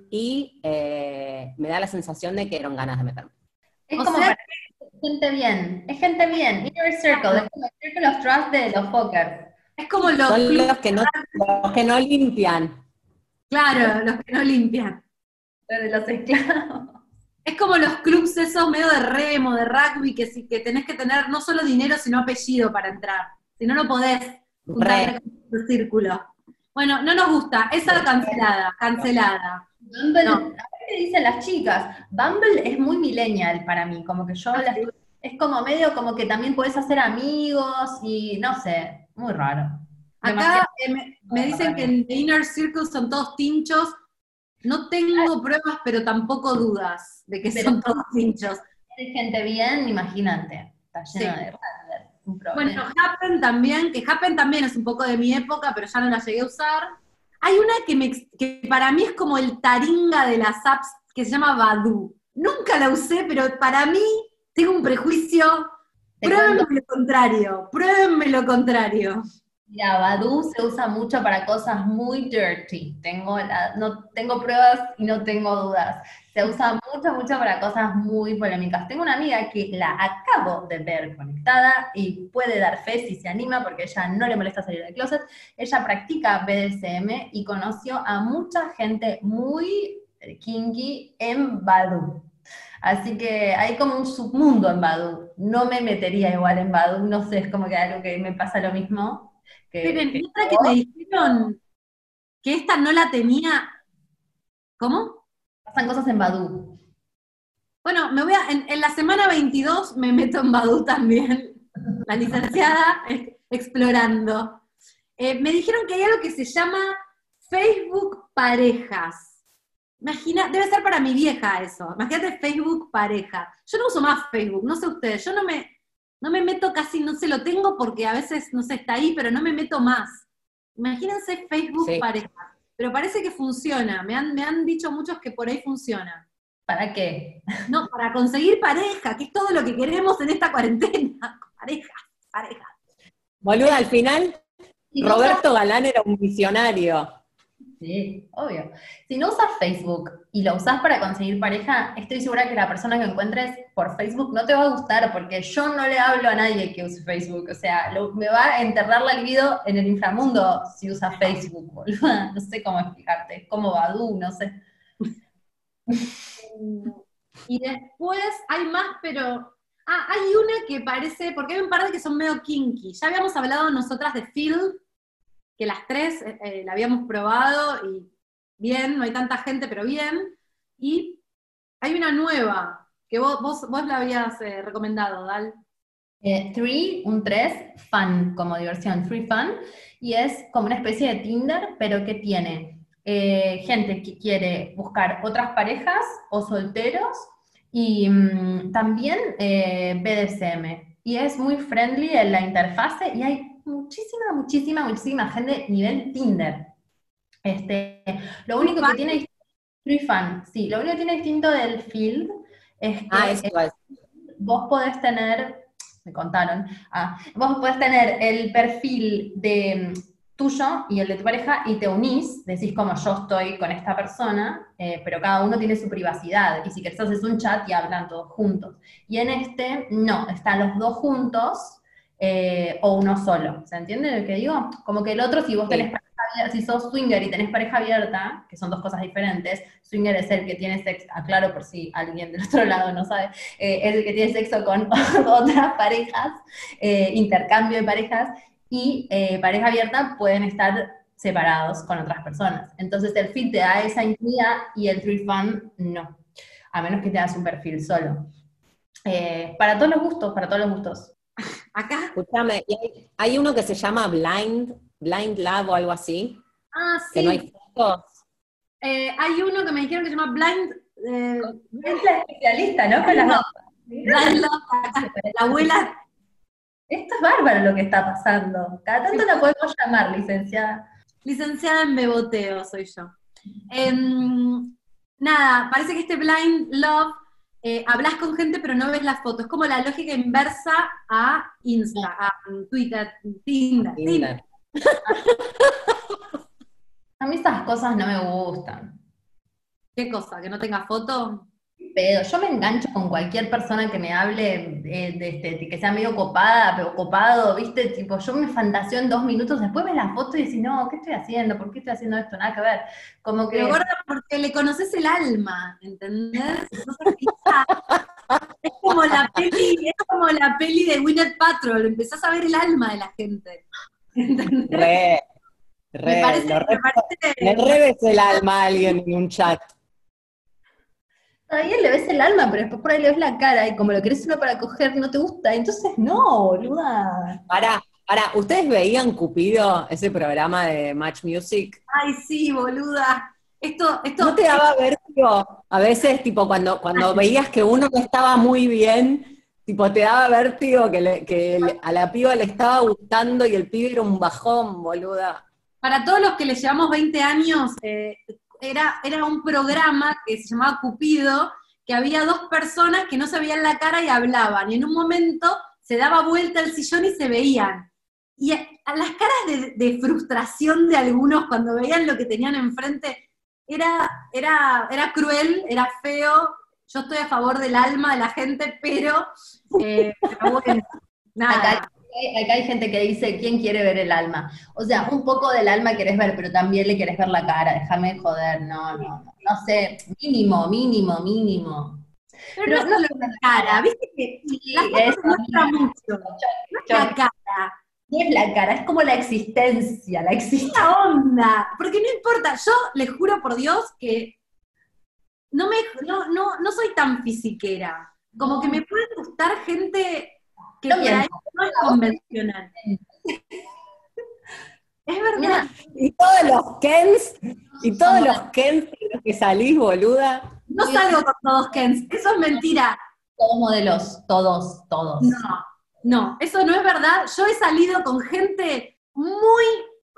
[SPEAKER 3] Y eh, me da la sensación de que eran ganas de meterme.
[SPEAKER 1] Es como gente bien, es gente bien, inner circle, es como el circle of trust de los fuckers.
[SPEAKER 2] Es como los,
[SPEAKER 3] Son los que, no, los que no limpian.
[SPEAKER 2] Claro, los que no limpian.
[SPEAKER 1] Los de los esclavos.
[SPEAKER 2] Es como los clubs esos medio de remo, de rugby, que, que tenés que tener no solo dinero, sino apellido para entrar. Si no, no podés juntar el círculo. Bueno, no nos gusta, esa cancelada, cancelada.
[SPEAKER 1] Bumble, no. qué dicen las chicas, Bumble es muy millennial para mí, como que yo ah, es como medio como que también puedes hacer amigos y no sé, muy raro.
[SPEAKER 2] Acá eh, me, dicen que en The Inner Circle son todos tinchos. No tengo pruebas, pero tampoco dudas de que son todos tinchos.
[SPEAKER 1] Hay gente bien, imagínate. Está lleno de
[SPEAKER 2] bueno, Happen también, que Happen también es un poco de mi época, pero ya no la llegué a usar. Hay una que, me, que para mí es como el taringa de las apps, que se llama Badu. Nunca la usé, pero para mí tengo un prejuicio. Pruébenme lo contrario, pruébenme lo contrario.
[SPEAKER 1] Mira, Badu se usa mucho para cosas muy dirty. Tengo, no, tengo pruebas y no tengo dudas. Se usa mucho, mucho para cosas muy polémicas. Tengo una amiga que la acabo de ver conectada y puede dar fe si se anima porque ella no le molesta salir del closet. Ella practica BDSM y conoció a mucha gente muy kinky en Badu. Así que hay como un submundo en Badu. No me metería igual en Badu, no sé, es como que algo que me pasa lo mismo
[SPEAKER 2] que, otra que me dijeron que esta no la tenía. ¿Cómo?
[SPEAKER 1] Pasan cosas en Badu.
[SPEAKER 2] Bueno, me voy a, en, la semana 22 me meto en Badu también. La licenciada explorando. Eh, me dijeron que hay algo que se llama Facebook Parejas. Imagina, debe ser para mi vieja eso. Imagínate Facebook pareja. Yo no uso más Facebook, no sé ustedes, yo no me, no me meto casi, no sé, lo tengo porque a veces, no sé, está ahí, pero no me meto más. Imagínense Facebook pareja. Pero parece que funciona. Me han, me han dicho muchos que por ahí funciona.
[SPEAKER 1] ¿Para qué?
[SPEAKER 2] No, para conseguir pareja, que es todo lo que queremos en esta cuarentena. Pareja, pareja.
[SPEAKER 3] Boluda, al final, Roberto Galán era un visionario.
[SPEAKER 1] Sí, obvio. Si no usas Facebook y lo usas para conseguir pareja, estoy segura que la persona que encuentres por Facebook no te va a gustar, porque yo no le hablo a nadie que use Facebook. O sea, me va a enterrar la libido en el inframundo si usa Facebook, No sé cómo explicarte. Como Badu, no sé.
[SPEAKER 2] Y después hay más, pero. Ah, hay una que parece, porque hay un par de que son medio kinky. Ya habíamos hablado nosotras de Phil, que las tres eh, eh, la habíamos probado y bien, no hay tanta gente, pero bien. Y hay una nueva, que vos, vos, la habías eh, recomendado, Dal.
[SPEAKER 1] three, un 3, fun, como diversión, free fun, y es como una especie de Tinder, pero que tiene gente que quiere buscar otras parejas o solteros, y mm, también BDSM. Y es muy friendly en la interfase, y hay muchísima, muchísima, muchísima gente nivel Tinder. Este, lo único que tiene fan, sí, lo único que tiene distinto del field es que ah, vos podés tener, me contaron, ah, vos podés tener el perfil de tuyo y el de tu pareja y te unís, decís como yo estoy con esta persona, eh, pero cada uno tiene su privacidad y si querés haces un chat y hablan todos juntos. Y en este no, están los dos juntos eh, o uno solo, ¿se entiende lo que digo? Como que el otro, si vos tenés pareja abierta, si sos swinger y tenés pareja abierta, que son dos cosas diferentes, swinger es el que tiene sexo, aclaro por si alguien del otro lado no sabe, eh, es el que tiene sexo con otras parejas, intercambio de parejas, y eh, pareja abierta pueden estar separados con otras personas. Entonces el feed te da esa intimidad y el free fun no, a menos que te das un perfil solo. Eh, para todos los gustos, para todos los gustos.
[SPEAKER 3] Acá. Escúchame, hay, uno que se llama Blind, Blind Love o algo así.
[SPEAKER 2] Ah, sí.
[SPEAKER 3] Que no hay fotos.
[SPEAKER 2] Eh, hay uno que me dijeron que se llama Blind.
[SPEAKER 1] es la especialista, ¿no? Con las
[SPEAKER 2] Blind Love. La abuela
[SPEAKER 1] esto es bárbaro lo que está pasando. Cada tanto la podemos llamar, licenciada.
[SPEAKER 2] Licenciada en beboteo soy yo. Em, nada, parece que este blind love, eh, hablas con gente pero no ves las fotos. Es como la lógica inversa a Insta, a Twitter, Tinder.
[SPEAKER 1] a mí esas cosas no me gustan.
[SPEAKER 2] ¿Qué cosa? ¿Que no tenga foto?
[SPEAKER 1] Yo me engancho con cualquier persona que me hable de, este, que sea medio copada, pero copado, ¿viste? Tipo, yo me fantaseo en dos minutos, después ves la foto y decís, no, ¿qué estoy haciendo? ¿Por qué estoy haciendo esto? Nada que ver. Como que.
[SPEAKER 2] Pero porque le conoces el alma, ¿entendés? es como la peli, es como la peli de Winnet Patrol, empezás a ver el alma de la gente.
[SPEAKER 3] ¿entendés? Re, re, me parece, me parece... el alma a alguien en un chat.
[SPEAKER 1] Todavía le ves el alma, pero después por ahí le ves la cara y como lo querés uno para coger, no te gusta. Entonces, no, boluda.
[SPEAKER 3] Para, para, ¿ustedes veían Cupido, ese programa de Match Music?
[SPEAKER 2] Ay, sí, boluda. Esto, esto,
[SPEAKER 3] ¿No te daba vértigo? A veces, tipo, cuando, cuando veías que uno no estaba muy bien, tipo, te daba vértigo que, que a la piba le estaba gustando y el pibe era un bajón, boluda.
[SPEAKER 2] Para todos los que le llevamos 20 años, eh, era, era un programa que se llamaba Cupido, que había dos personas que no se veían la cara y hablaban, y en un momento se daba vuelta el sillón y se veían. Y a, las caras de, frustración de algunos cuando veían lo que tenían enfrente, era, era, era cruel, era feo. Yo estoy a favor del alma de la gente, pero, eh,
[SPEAKER 1] nada acá hay gente que dice, ¿quién quiere ver el alma? O sea, un poco del alma querés ver, pero también le querés ver la cara, déjame joder, no, no, no, sé, mínimo, mínimo, mínimo.
[SPEAKER 2] Pero, no, solo la cara, viste que la muestra mucho, no es la cara.
[SPEAKER 1] No es la cara, es como la existencia, la existencia.
[SPEAKER 2] onda, porque no importa, yo les juro por Dios que no, me, no, no, no soy tan fisiquera, como que me puede gustar gente que no, es convencional.
[SPEAKER 3] Es verdad. Y todos los Kens, y todos los Kens de los que salís, boluda.
[SPEAKER 2] No salgo con todos Kens, eso es mentira.
[SPEAKER 1] Todos modelos, todos, todos.
[SPEAKER 2] No, no, eso no es verdad. Yo he salido con gente muy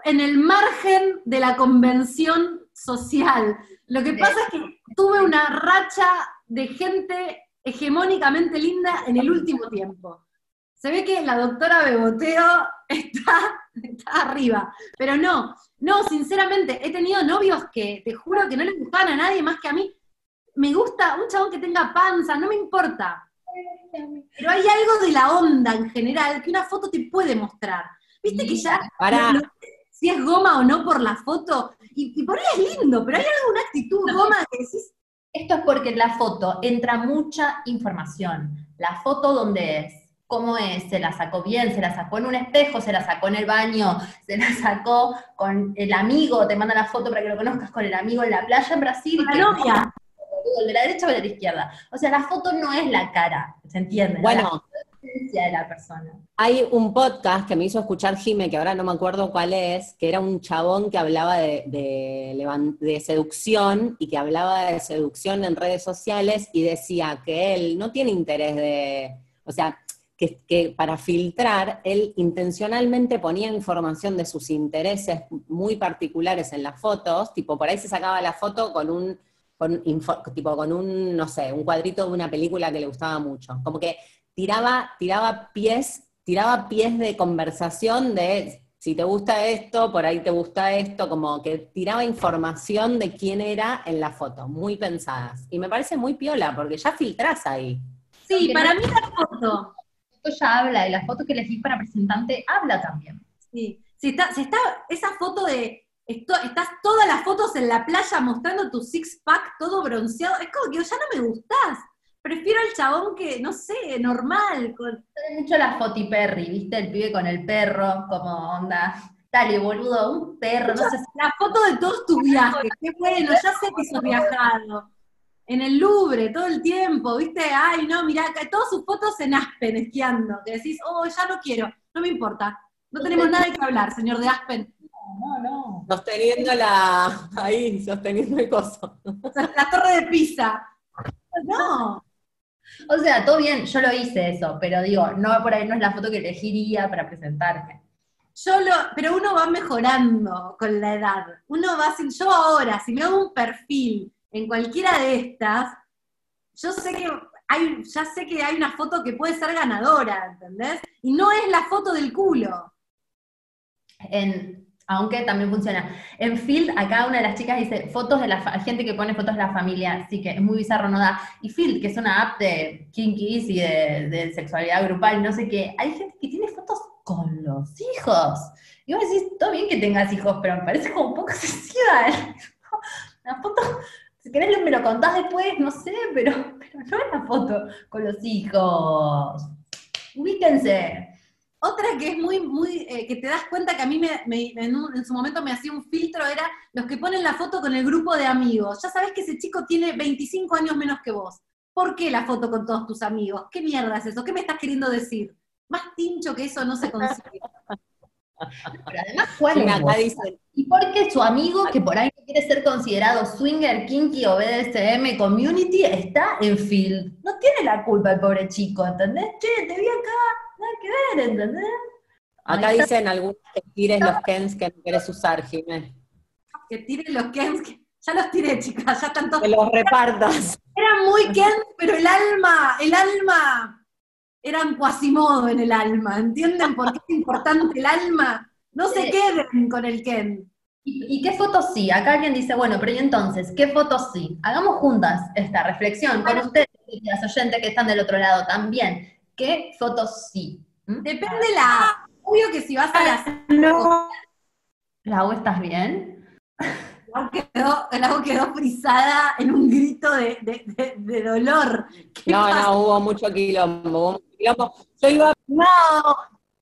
[SPEAKER 2] en el margen de la convención social. Lo que pasa es que tuve una racha de gente hegemónicamente linda en el último tiempo se ve que la doctora Beboteo está, está arriba. Pero no, no, sinceramente, he tenido novios que te juro que no les gustaban a nadie más que a mí. Me gusta un chabón que tenga panza, no me importa. Pero hay algo de la onda en general que una foto te puede mostrar. Viste que ya
[SPEAKER 3] para.
[SPEAKER 2] si es goma o no por la foto, y, por ahí es lindo, pero hay alguna actitud goma que decís.
[SPEAKER 1] Esto es porque en la foto entra mucha información. La foto donde es, cómo es, se la sacó bien, se la sacó en un espejo, se la sacó en el baño, se la sacó con el amigo, te manda la foto para que lo conozcas con el amigo en la playa en Brasil.
[SPEAKER 2] La novia.
[SPEAKER 1] de la derecha o de la izquierda. O sea, la foto no es la cara, ¿se entiende?
[SPEAKER 3] Bueno.
[SPEAKER 1] La de la persona.
[SPEAKER 3] Hay un podcast que me hizo escuchar Jime, que ahora no me acuerdo cuál es, que era un chabón que hablaba de, de, de seducción y que hablaba de seducción en redes sociales y decía que él no tiene interés de, o sea, que, para filtrar, él intencionalmente ponía información de sus intereses muy particulares en las fotos, tipo, por ahí se sacaba la foto con un, tipo, con un, no sé, un cuadrito de una película que le gustaba mucho. Como que tiraba, tiraba pies, tiraba pies de conversación de si te gusta esto, por ahí te gusta esto, como que tiraba información de quién era en la foto, muy pensadas. Y me parece muy piola, porque ya filtrás ahí.
[SPEAKER 2] Sí, para mí la foto.
[SPEAKER 1] Esto ya habla, y la foto que elegís para presentante habla también.
[SPEAKER 2] Sí, si está, si está esa foto de, esto- estás todas las fotos en la playa mostrando tu six pack todo bronceado, es como que ya no me gustás. Prefiero al chabón que, no sé, normal, con,
[SPEAKER 1] mucho la Foti Perry, ¿viste? El pibe con el perro, como onda. Dale, boludo, un perro, no sé
[SPEAKER 2] La foto de todos tus viajes, qué bueno, ya sé que sos viajado. En el Louvre, todo el tiempo, ¿viste? Ay, no, mirá, todas sus fotos en Aspen esquiando, que decís, oh, ya no quiero, no me importa. No tenemos nada que hablar, señor de Aspen.
[SPEAKER 1] No, no.
[SPEAKER 3] Sosteniendo la. ahí, sosteniendo el coso.
[SPEAKER 2] O sea, la torre de Pisa. No,
[SPEAKER 1] O sea, todo bien, yo lo hice eso, pero digo, no por ahí no es la foto que elegiría para presentarme.
[SPEAKER 2] yo lo, pero uno va mejorando con la edad. Uno va sin, yo ahora, si me hago un perfil en cualquiera de estas, yo sé que hay, ya sé que hay una foto que puede ser ganadora, ¿entendés? Y no es la foto del culo.
[SPEAKER 1] En, aunque también funciona. En Field, acá una de las chicas dice fotos de la gente que pone fotos de la familia, sí que es muy bizarro, no da. Y Field, que es una app de kinkies y de, sexualidad grupal, no sé qué, hay gente que tiene fotos con los hijos. Y vos decís, todo bien que tengas hijos, pero me parece como un poco excesiva. La foto, si querés me lo contás después, no sé, pero, pero no es la foto con los hijos. Ubíquense.
[SPEAKER 2] Otra que es muy, muy, eh, que te das cuenta que a mí me, me- en, un- en su momento me hacía un filtro, era los que ponen la foto con el grupo de amigos. Ya sabes que ese chico tiene 25 años menos que vos. ¿Por qué la foto con todos tus amigos? ¿Qué mierda es eso? ¿Qué me estás queriendo decir? Más tincho que eso no se consigue.
[SPEAKER 1] Pero además, ¿cuál
[SPEAKER 3] Y
[SPEAKER 1] es
[SPEAKER 3] acá
[SPEAKER 1] vos?
[SPEAKER 3] dice,
[SPEAKER 1] Y porque su amigo, que por ahí quiere ser considerado swinger, kinky o BDSM community, está en field. No tiene la culpa el pobre chico, ¿entendés? Che, te vi acá, nada que ver, ¿entendés?
[SPEAKER 3] acá
[SPEAKER 1] está.
[SPEAKER 3] dicen algunos que tires los Kens que no querés usar, Jiménez.
[SPEAKER 2] Que tiren los Kens, que ya los tiré, chicas, ya están todos.
[SPEAKER 3] Que los repartas.
[SPEAKER 2] Eran muy Kens, pero el alma, el alma, eran cuasimodo en el alma. ¿Entienden por qué es importante el alma? No se queden con el Ken.
[SPEAKER 1] ¿Y, y qué fotos sí? Acá alguien dice, bueno, pero ¿y entonces qué fotos sí? Hagamos juntas esta reflexión con ustedes, las oyentes que están del otro lado también. ¿Qué fotos sí? ¿Mm?
[SPEAKER 2] Depende la. Obvio que si vas a la.
[SPEAKER 3] No.
[SPEAKER 1] Lau, ¿estás bien?
[SPEAKER 2] Lau quedó, Lau quedó frisada en un grito de, de- de- de dolor. ¿Qué
[SPEAKER 3] No,
[SPEAKER 2] pasa?
[SPEAKER 3] no, hubo mucho quilombo, hubo mucho quilombo. Yo iba, no,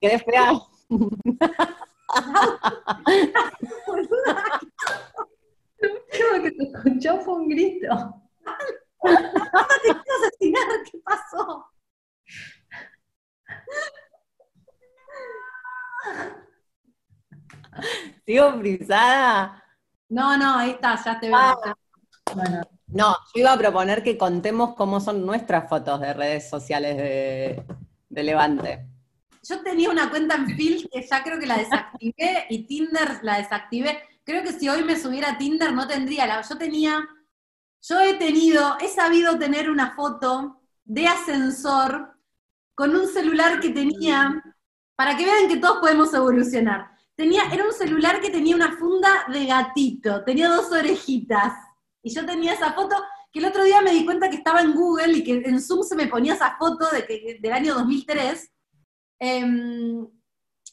[SPEAKER 3] quedé fea.
[SPEAKER 1] Creo que se escuchó fue un grito.
[SPEAKER 2] te quiero asesinar, ¿qué pasó?
[SPEAKER 3] Sigo frisada.
[SPEAKER 2] No, no, ahí está, ya te veo.
[SPEAKER 3] Ah.
[SPEAKER 1] Bueno,
[SPEAKER 3] No, yo iba a proponer que contemos cómo son nuestras fotos de redes sociales de, de Levante.
[SPEAKER 2] Yo tenía una cuenta en Phil que ya creo que la desactivé y Tinder la desactivé. Creo que si hoy me subiera a Tinder no tendría la. Yo tenía. Yo he tenido, he sabido tener una foto de ascensor con un celular que tenía, para que vean que todos podemos evolucionar. Tenía, era un celular que tenía una funda de gatito, tenía dos orejitas. Y yo tenía esa foto que el otro día me di cuenta que estaba en Google y que en Zoom se me ponía esa foto de que, del año 2003. Em,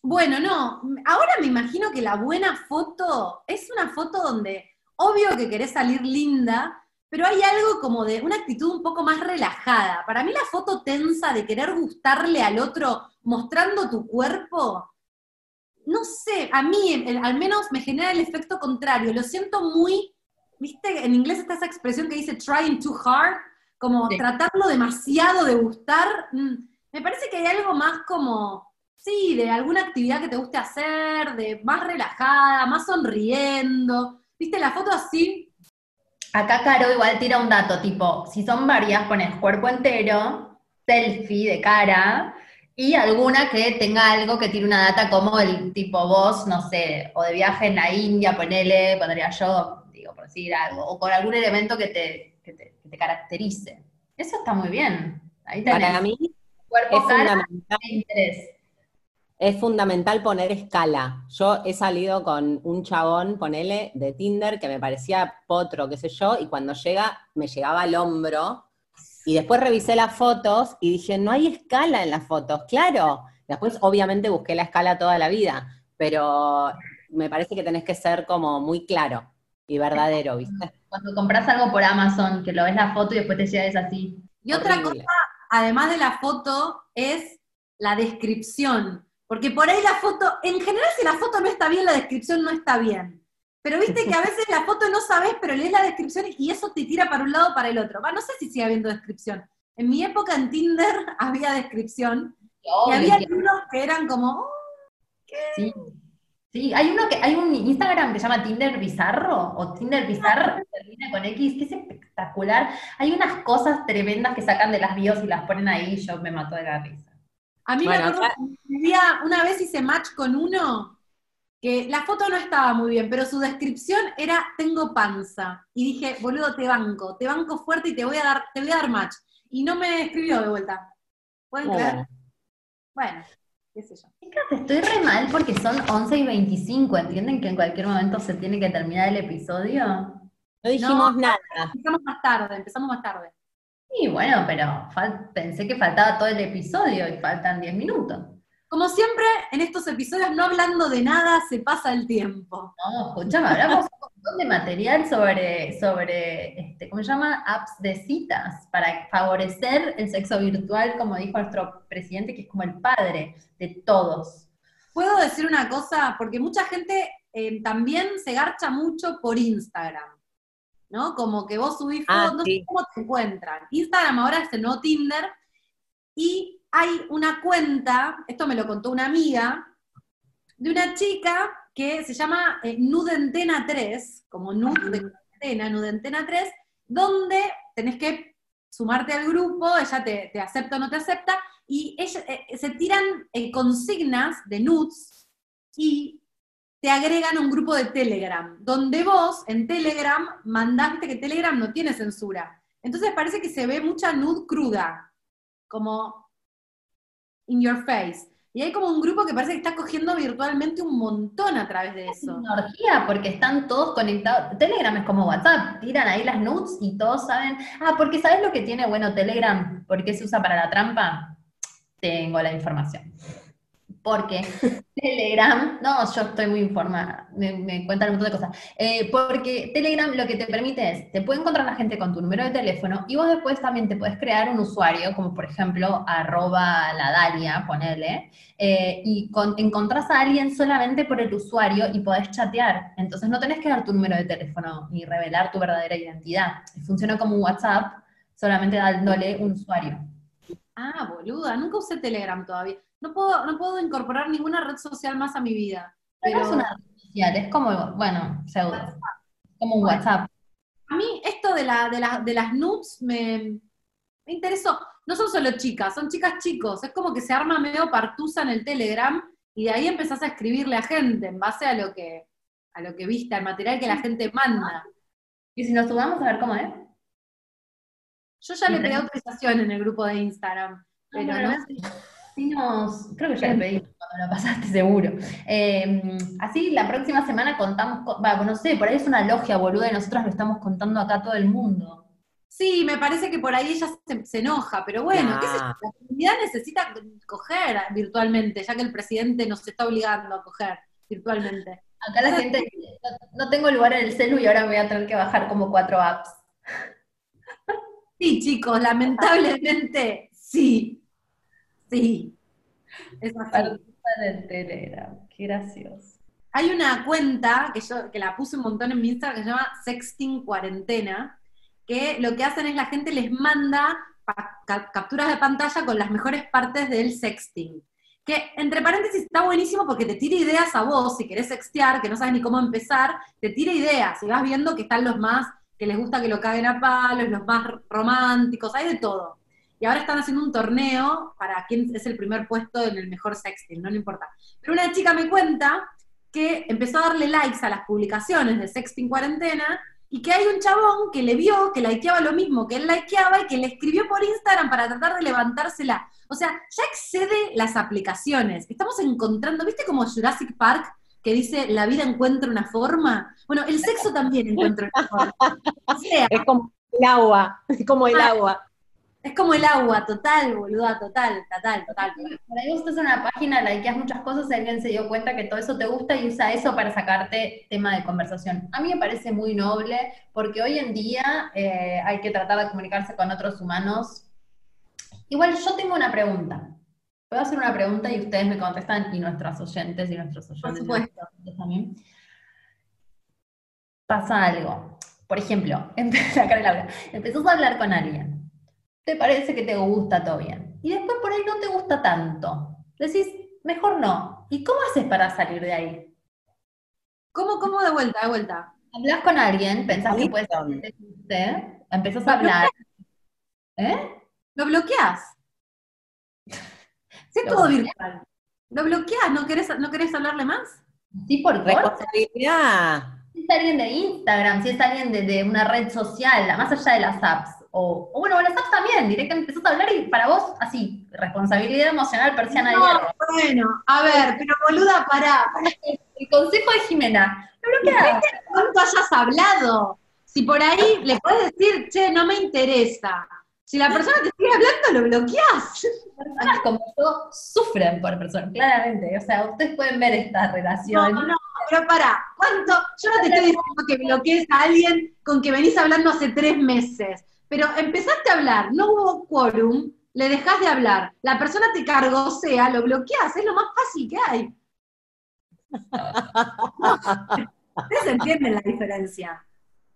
[SPEAKER 2] bueno, no, ahora me imagino que la buena foto es una foto donde, obvio que querés salir linda, pero hay algo como de una actitud un poco más relajada. Para mí la foto tensa de querer gustarle al otro mostrando tu cuerpo, no sé, a mí el- al menos me genera el efecto contrario, lo siento muy, viste, en inglés está esa expresión que dice trying too hard, como
[SPEAKER 1] Sí.
[SPEAKER 2] tratarlo demasiado de gustar. Mm, me parece que hay algo más como, sí, de alguna actividad que te guste hacer, de más relajada, más sonriendo. ¿Viste la foto así?
[SPEAKER 1] acá Caro igual tira un dato, tipo, si son varias, pones cuerpo entero, selfie de cara, y alguna que tenga algo que tiene una data como el tipo vos, no sé, o de viaje en la India, ponele, pondría yo, digo, por decir algo, o con algún elemento que te, que te, que te caracterice. Eso está muy bien. Ahí tenés
[SPEAKER 3] Para mí
[SPEAKER 1] cuerpo,
[SPEAKER 3] es
[SPEAKER 1] cara
[SPEAKER 3] fundamental.
[SPEAKER 1] e interés.
[SPEAKER 3] Es fundamental poner escala. Yo he salido con un chabón, ponele, de Tinder, que me parecía potro, qué sé yo, y cuando llega, me llegaba al hombro, y después revisé las fotos y dije, no hay escala en las fotos, claro. Después, obviamente, busqué la escala toda la vida, pero me parece que tenés que ser como muy claro y verdadero, ¿viste?
[SPEAKER 1] Cuando compras algo por Amazon, que lo ves la foto y después te llega es así.
[SPEAKER 2] Y otra cosa, además de la foto, es la descripción. Porque por ahí la foto, en general si la foto no está bien, la descripción no está bien. Pero viste que a veces la foto no sabes, pero lees la descripción y eso te tira para un lado o para el otro. Va, no sé si sigue habiendo descripción. En mi época en Tinder había descripción. y había unos que eran como, oh,
[SPEAKER 1] Sí. Sí, hay uno que, hay un Instagram que se llama Tinder Bizarro, o Tinder Bizarro, que termina con X, que es espectacular. Hay unas cosas tremendas que sacan de las bios y las ponen ahí, y yo me mato de la risa.
[SPEAKER 2] A mí me acuerdo una vez hice match con uno que la foto no estaba muy bien, pero su descripción era tengo panza. Y dije, boludo, te banco, te banco fuerte y te voy a dar, te voy a dar match. Y no me escribió de vuelta. ¿Pueden creer? Bueno, qué sé yo.
[SPEAKER 1] Estoy re mal porque son 11 y 25, ¿entienden que en cualquier momento se tiene que terminar el episodio?
[SPEAKER 3] No dijimos nada.
[SPEAKER 2] Empezamos más tarde, empezamos más tarde.
[SPEAKER 1] Y bueno, pero pensé que faltaba todo el episodio y faltan 10 minutos.
[SPEAKER 2] Como siempre, en estos episodios, no hablando de nada, se pasa el tiempo.
[SPEAKER 1] No, escuchame, hablamos un montón de material sobre, sobre este, ¿cómo se llama? Apps de citas, para favorecer el sexo virtual, como dijo nuestro presidente, que es como el padre de todos.
[SPEAKER 2] Puedo decir una cosa, porque mucha gente eh, también se garcha mucho por Instagram. ¿no? Como que vos subís ah, fotos, no sé cómo te encuentran. Instagram ahora es el nuevo Tinder, y hay una cuenta, esto me lo contó una amiga, de una chica que se llama eh, Nudentena 3, como Nud de cuarentena, Nudentena 3, donde tenés que sumarte al grupo, ella te, acepta o no te acepta, y eh, se tiran eh, consignas de nudes y te agregan un grupo de Telegram, donde vos en Telegram mandaste que Telegram no tiene censura. Entonces parece que se ve mucha nud cruda, como in your face. Y hay como un grupo que parece que está cogiendo virtualmente un montón a través de eso.
[SPEAKER 1] Es porque están todos conectados. Telegram es como WhatsApp, tiran ahí las nudes y todos saben. Ah, porque ¿sabes lo que tiene bueno Telegram? ¿Por qué se usa para la trampa? Tengo la información porque Telegram, no, yo estoy muy informada, me, cuentan un montón de cosas, eh, porque Telegram lo que te permite es, te puede encontrar la gente con tu número de teléfono y vos después también te puedes crear un usuario, como por ejemplo arroba la Dalia, ponele, eh, y encontrás a alguien solamente por el usuario y podés chatear, entonces no tenés que dar tu número de teléfono ni revelar tu verdadera identidad, funciona como un WhatsApp, solamente dándole un usuario.
[SPEAKER 2] Ah, boluda, nunca usé Telegram todavía no puedo, no puedo incorporar ninguna red social más a mi vida.
[SPEAKER 1] Pero es una red social, es como, bueno, pseudo, como un WhatsApp.
[SPEAKER 2] A mí esto de, la, de, las nudes me, me interesó. No son solo chicas, son chicas chicos. Es como que se arma medio partusa en el Telegram y de ahí empezás a escribirle a gente en base a lo que, a lo que viste, al material que la gente manda.
[SPEAKER 1] ¿Y si nos subamos a ver cómo es?
[SPEAKER 2] Yo ya le pedí autorización en el grupo de Instagram, pero no,
[SPEAKER 1] creo que ya le pedí cuando lo pasaste seguro. Em, así la próxima semana contamos, va, no sé, por ahí es una logia, boluda, y nosotros lo estamos contando acá a todo el mundo.
[SPEAKER 2] Sí, me parece que por ahí ella se, enoja, pero bueno, ¿qué la comunidad necesita coger virtualmente, ya que el presidente nos está obligando a coger virtualmente.
[SPEAKER 1] Acá la gente no, tengo lugar en el celu y ahora me voy a tener que bajar como cuatro apps.
[SPEAKER 2] Sí, chicos, lamentablemente sí. Sí.
[SPEAKER 1] Es así. Telegram, qué gracioso.
[SPEAKER 2] Hay una cuenta que yo que la puse un montón en mi Instagram que se llama Sexting Cuarentena, que lo que hacen es la gente les manda capturas de pantalla con las mejores partes del sexting. Que entre paréntesis está buenísimo porque te tira ideas a vos, si querés sextear, que no sabes ni cómo empezar, te tira ideas y vas viendo que están los más que les gusta que lo caguen a palos, los más románticos, hay de todo. Y ahora están haciendo un torneo para quién es el primer puesto en el mejor sexting, no le importa. Pero una chica me cuenta que empezó a darle likes a las publicaciones de Sexting Cuarentena y que hay un chabón que le vio que likeaba lo mismo que él likeaba y que le escribió por Instagram para tratar de levantársela. O sea, ya excede las aplicaciones. Estamos encontrando, ¿viste como Jurassic Park que dice la vida encuentra una forma? Bueno, el sexo también encuentra una forma. O sea,
[SPEAKER 3] Es como el agua, es como el
[SPEAKER 2] Ah.
[SPEAKER 3] agua.
[SPEAKER 2] Es como el agua, total, boluda, total, total, total.
[SPEAKER 1] Por ahí vos estás en una página, likeas muchas cosas y alguien se dio cuenta que todo eso te gusta y usa eso para sacarte tema de conversación. A mí me parece muy noble porque hoy en día eh, hay que tratar de comunicarse con otros humanos. Igual yo tengo una pregunta. Puedo hacer una pregunta y ustedes me contestan y nuestros oyentes y nuestros oyentes, y
[SPEAKER 2] supuesto.
[SPEAKER 1] también. Pasa algo. Por ejemplo, la empezás a hablar con alguien te parece que te gusta todo bien. Y después por ahí no te gusta tanto. Decís, mejor no. ¿Y cómo haces para salir de ahí?
[SPEAKER 2] ¿Cómo, cómo de vuelta, de vuelta?
[SPEAKER 1] Hablas con alguien, pensás que puede ser que te guste, empezás a hablar. ¿Eh?
[SPEAKER 2] ¿Lo bloqueas? Si es todo virtual. ¿Lo bloqueas? ¿No querés, ¿No querés hablarle más?
[SPEAKER 1] Sí, por.
[SPEAKER 3] Responsabilidad.
[SPEAKER 1] Si es alguien de Instagram, si es alguien de, de una red social, más allá de las apps. O, o bueno, las apps también, directamente empezás a hablar y para vos, así, responsabilidad emocional, persiana de
[SPEAKER 2] No,
[SPEAKER 1] hierro.
[SPEAKER 2] bueno, a ver, pero boluda, pará.
[SPEAKER 1] El consejo de Jimena, lo bloqueás.
[SPEAKER 2] ¿Cuánto hayas hablado? Si por ahí le puedes decir, che, no me interesa. Si la persona te sigue hablando, lo bloqueás.
[SPEAKER 1] personas como yo sufren por personas, claramente. O sea, ustedes pueden ver esta
[SPEAKER 2] No,
[SPEAKER 1] relación.
[SPEAKER 2] no, pero pará, ¿cuánto? Yo no te estoy diciendo que bloquees a alguien con que venís hablando hace tres meses, pero empezaste a hablar, no hubo quórum, le dejás de hablar, la persona te cargó, sea, lo bloqueás, es lo más fácil que hay. Ustedes entienden la diferencia.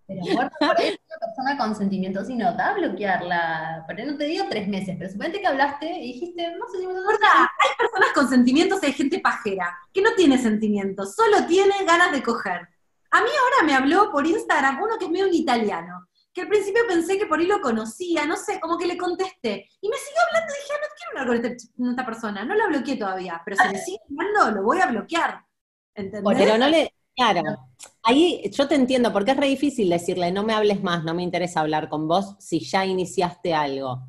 [SPEAKER 1] Pero por ahí es una persona con sentimientos y no da bloquearla. Pero no te digo tres meses, pero suponete que hablaste y dijiste, no sé si me
[SPEAKER 2] ¿Verdad? Hay personas con sentimientos y hay gente pajera, que no tiene sentimientos, solo tiene ganas de coger. A mí ahora me habló por Instagram uno que es medio un italiano, que al principio pensé que por ahí lo conocía, no sé, como que le contesté. Y me siguió hablando y dije, "Ah, no quiero hablar con esta persona, no la bloqueé todavía, pero si me sigue hablando, lo voy a bloquear. ¿Entendés?
[SPEAKER 3] Pero no le. Claro, ahí yo te entiendo, porque es re difícil decirle, no me hables más, no me interesa hablar con vos si ya iniciaste algo.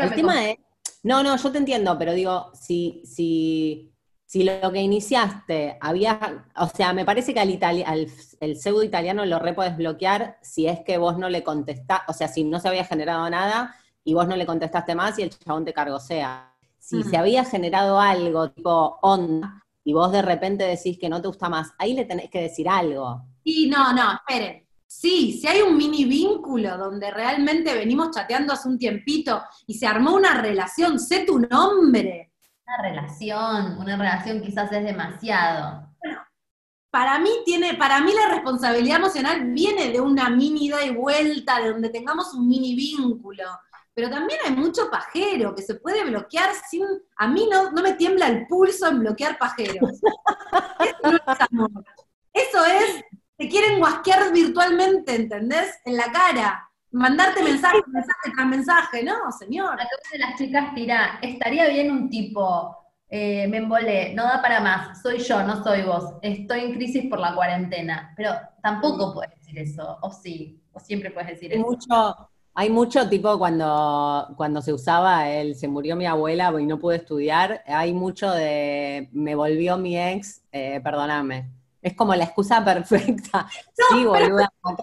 [SPEAKER 3] El tema es, no, no, yo te entiendo, pero digo, si, si, si lo que iniciaste había, o sea, me parece que al, itali- al el pseudo italiano lo re podés bloquear si es que vos no le contestás, o sea, si no se había generado nada y vos no le contestaste más y el chabón te cargó sea. Si
[SPEAKER 2] Mm.
[SPEAKER 3] se había generado algo tipo onda y vos de repente decís que no te gusta más, ahí le tenés que decir algo.
[SPEAKER 2] Y no, no, esperen. Sí, si hay un mini vínculo donde realmente venimos chateando hace un tiempito y se armó una relación, sé tu nombre.
[SPEAKER 1] Una relación, una relación quizás es demasiado.
[SPEAKER 2] Para mí tiene, para mí la responsabilidad emocional viene de una mini ida y vuelta, de donde tengamos un mini vínculo. Pero también hay mucho pajero que se puede bloquear sin. A mí no, no me tiembla el pulso en bloquear pajeros. Eso no es amor. Eso es, te quieren guasquear virtualmente, ¿entendés? En la cara. Mandarte mensaje, mensaje tras mensaje. No, señor.
[SPEAKER 1] Una de las chicas tira, estaría bien un tipo, eh, me embolé, no da para más, soy yo, no soy vos, estoy en crisis por la cuarentena. Pero tampoco puedes decir eso, o sí, o siempre puedes decir
[SPEAKER 3] Hay
[SPEAKER 1] eso.
[SPEAKER 3] mucho, hay mucho tipo cuando, cuando se usaba el se murió mi abuela y no pude estudiar, hay mucho de me volvió mi ex, eh, perdóname. Es como la excusa perfecta. sí, boluda. acá-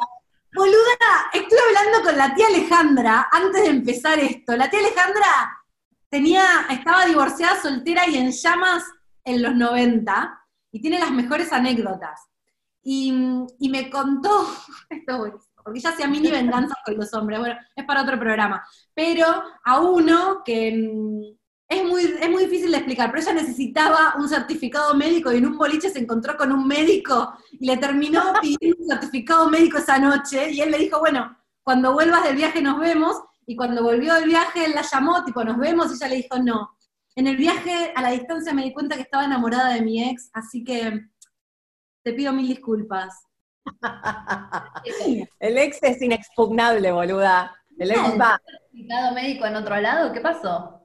[SPEAKER 2] Boluda, estuve hablando con la tía Alejandra antes de empezar esto. La tía Alejandra tenía, estaba divorciada, soltera y en llamas en los 90 y tiene las mejores anécdotas. Y, y me contó, esto es porque ella hacía mini venganzas con los hombres, bueno, es para otro programa, pero a uno que es muy, es muy difícil de explicar, pero ella necesitaba un certificado médico y en un boliche se encontró con un médico y le terminó pidiendo un certificado médico esa noche y él le dijo, bueno, cuando vuelvas del viaje nos vemos, y cuando volvió del viaje él la llamó, tipo, nos vemos, y ella le dijo, no. En el viaje a la distancia me di cuenta que estaba enamorada de mi ex, así que te pido mil disculpas.
[SPEAKER 3] El ex es inexpugnable, boluda. El ex va.
[SPEAKER 1] ¿Certificado médico en otro lado? ¿Qué pasó?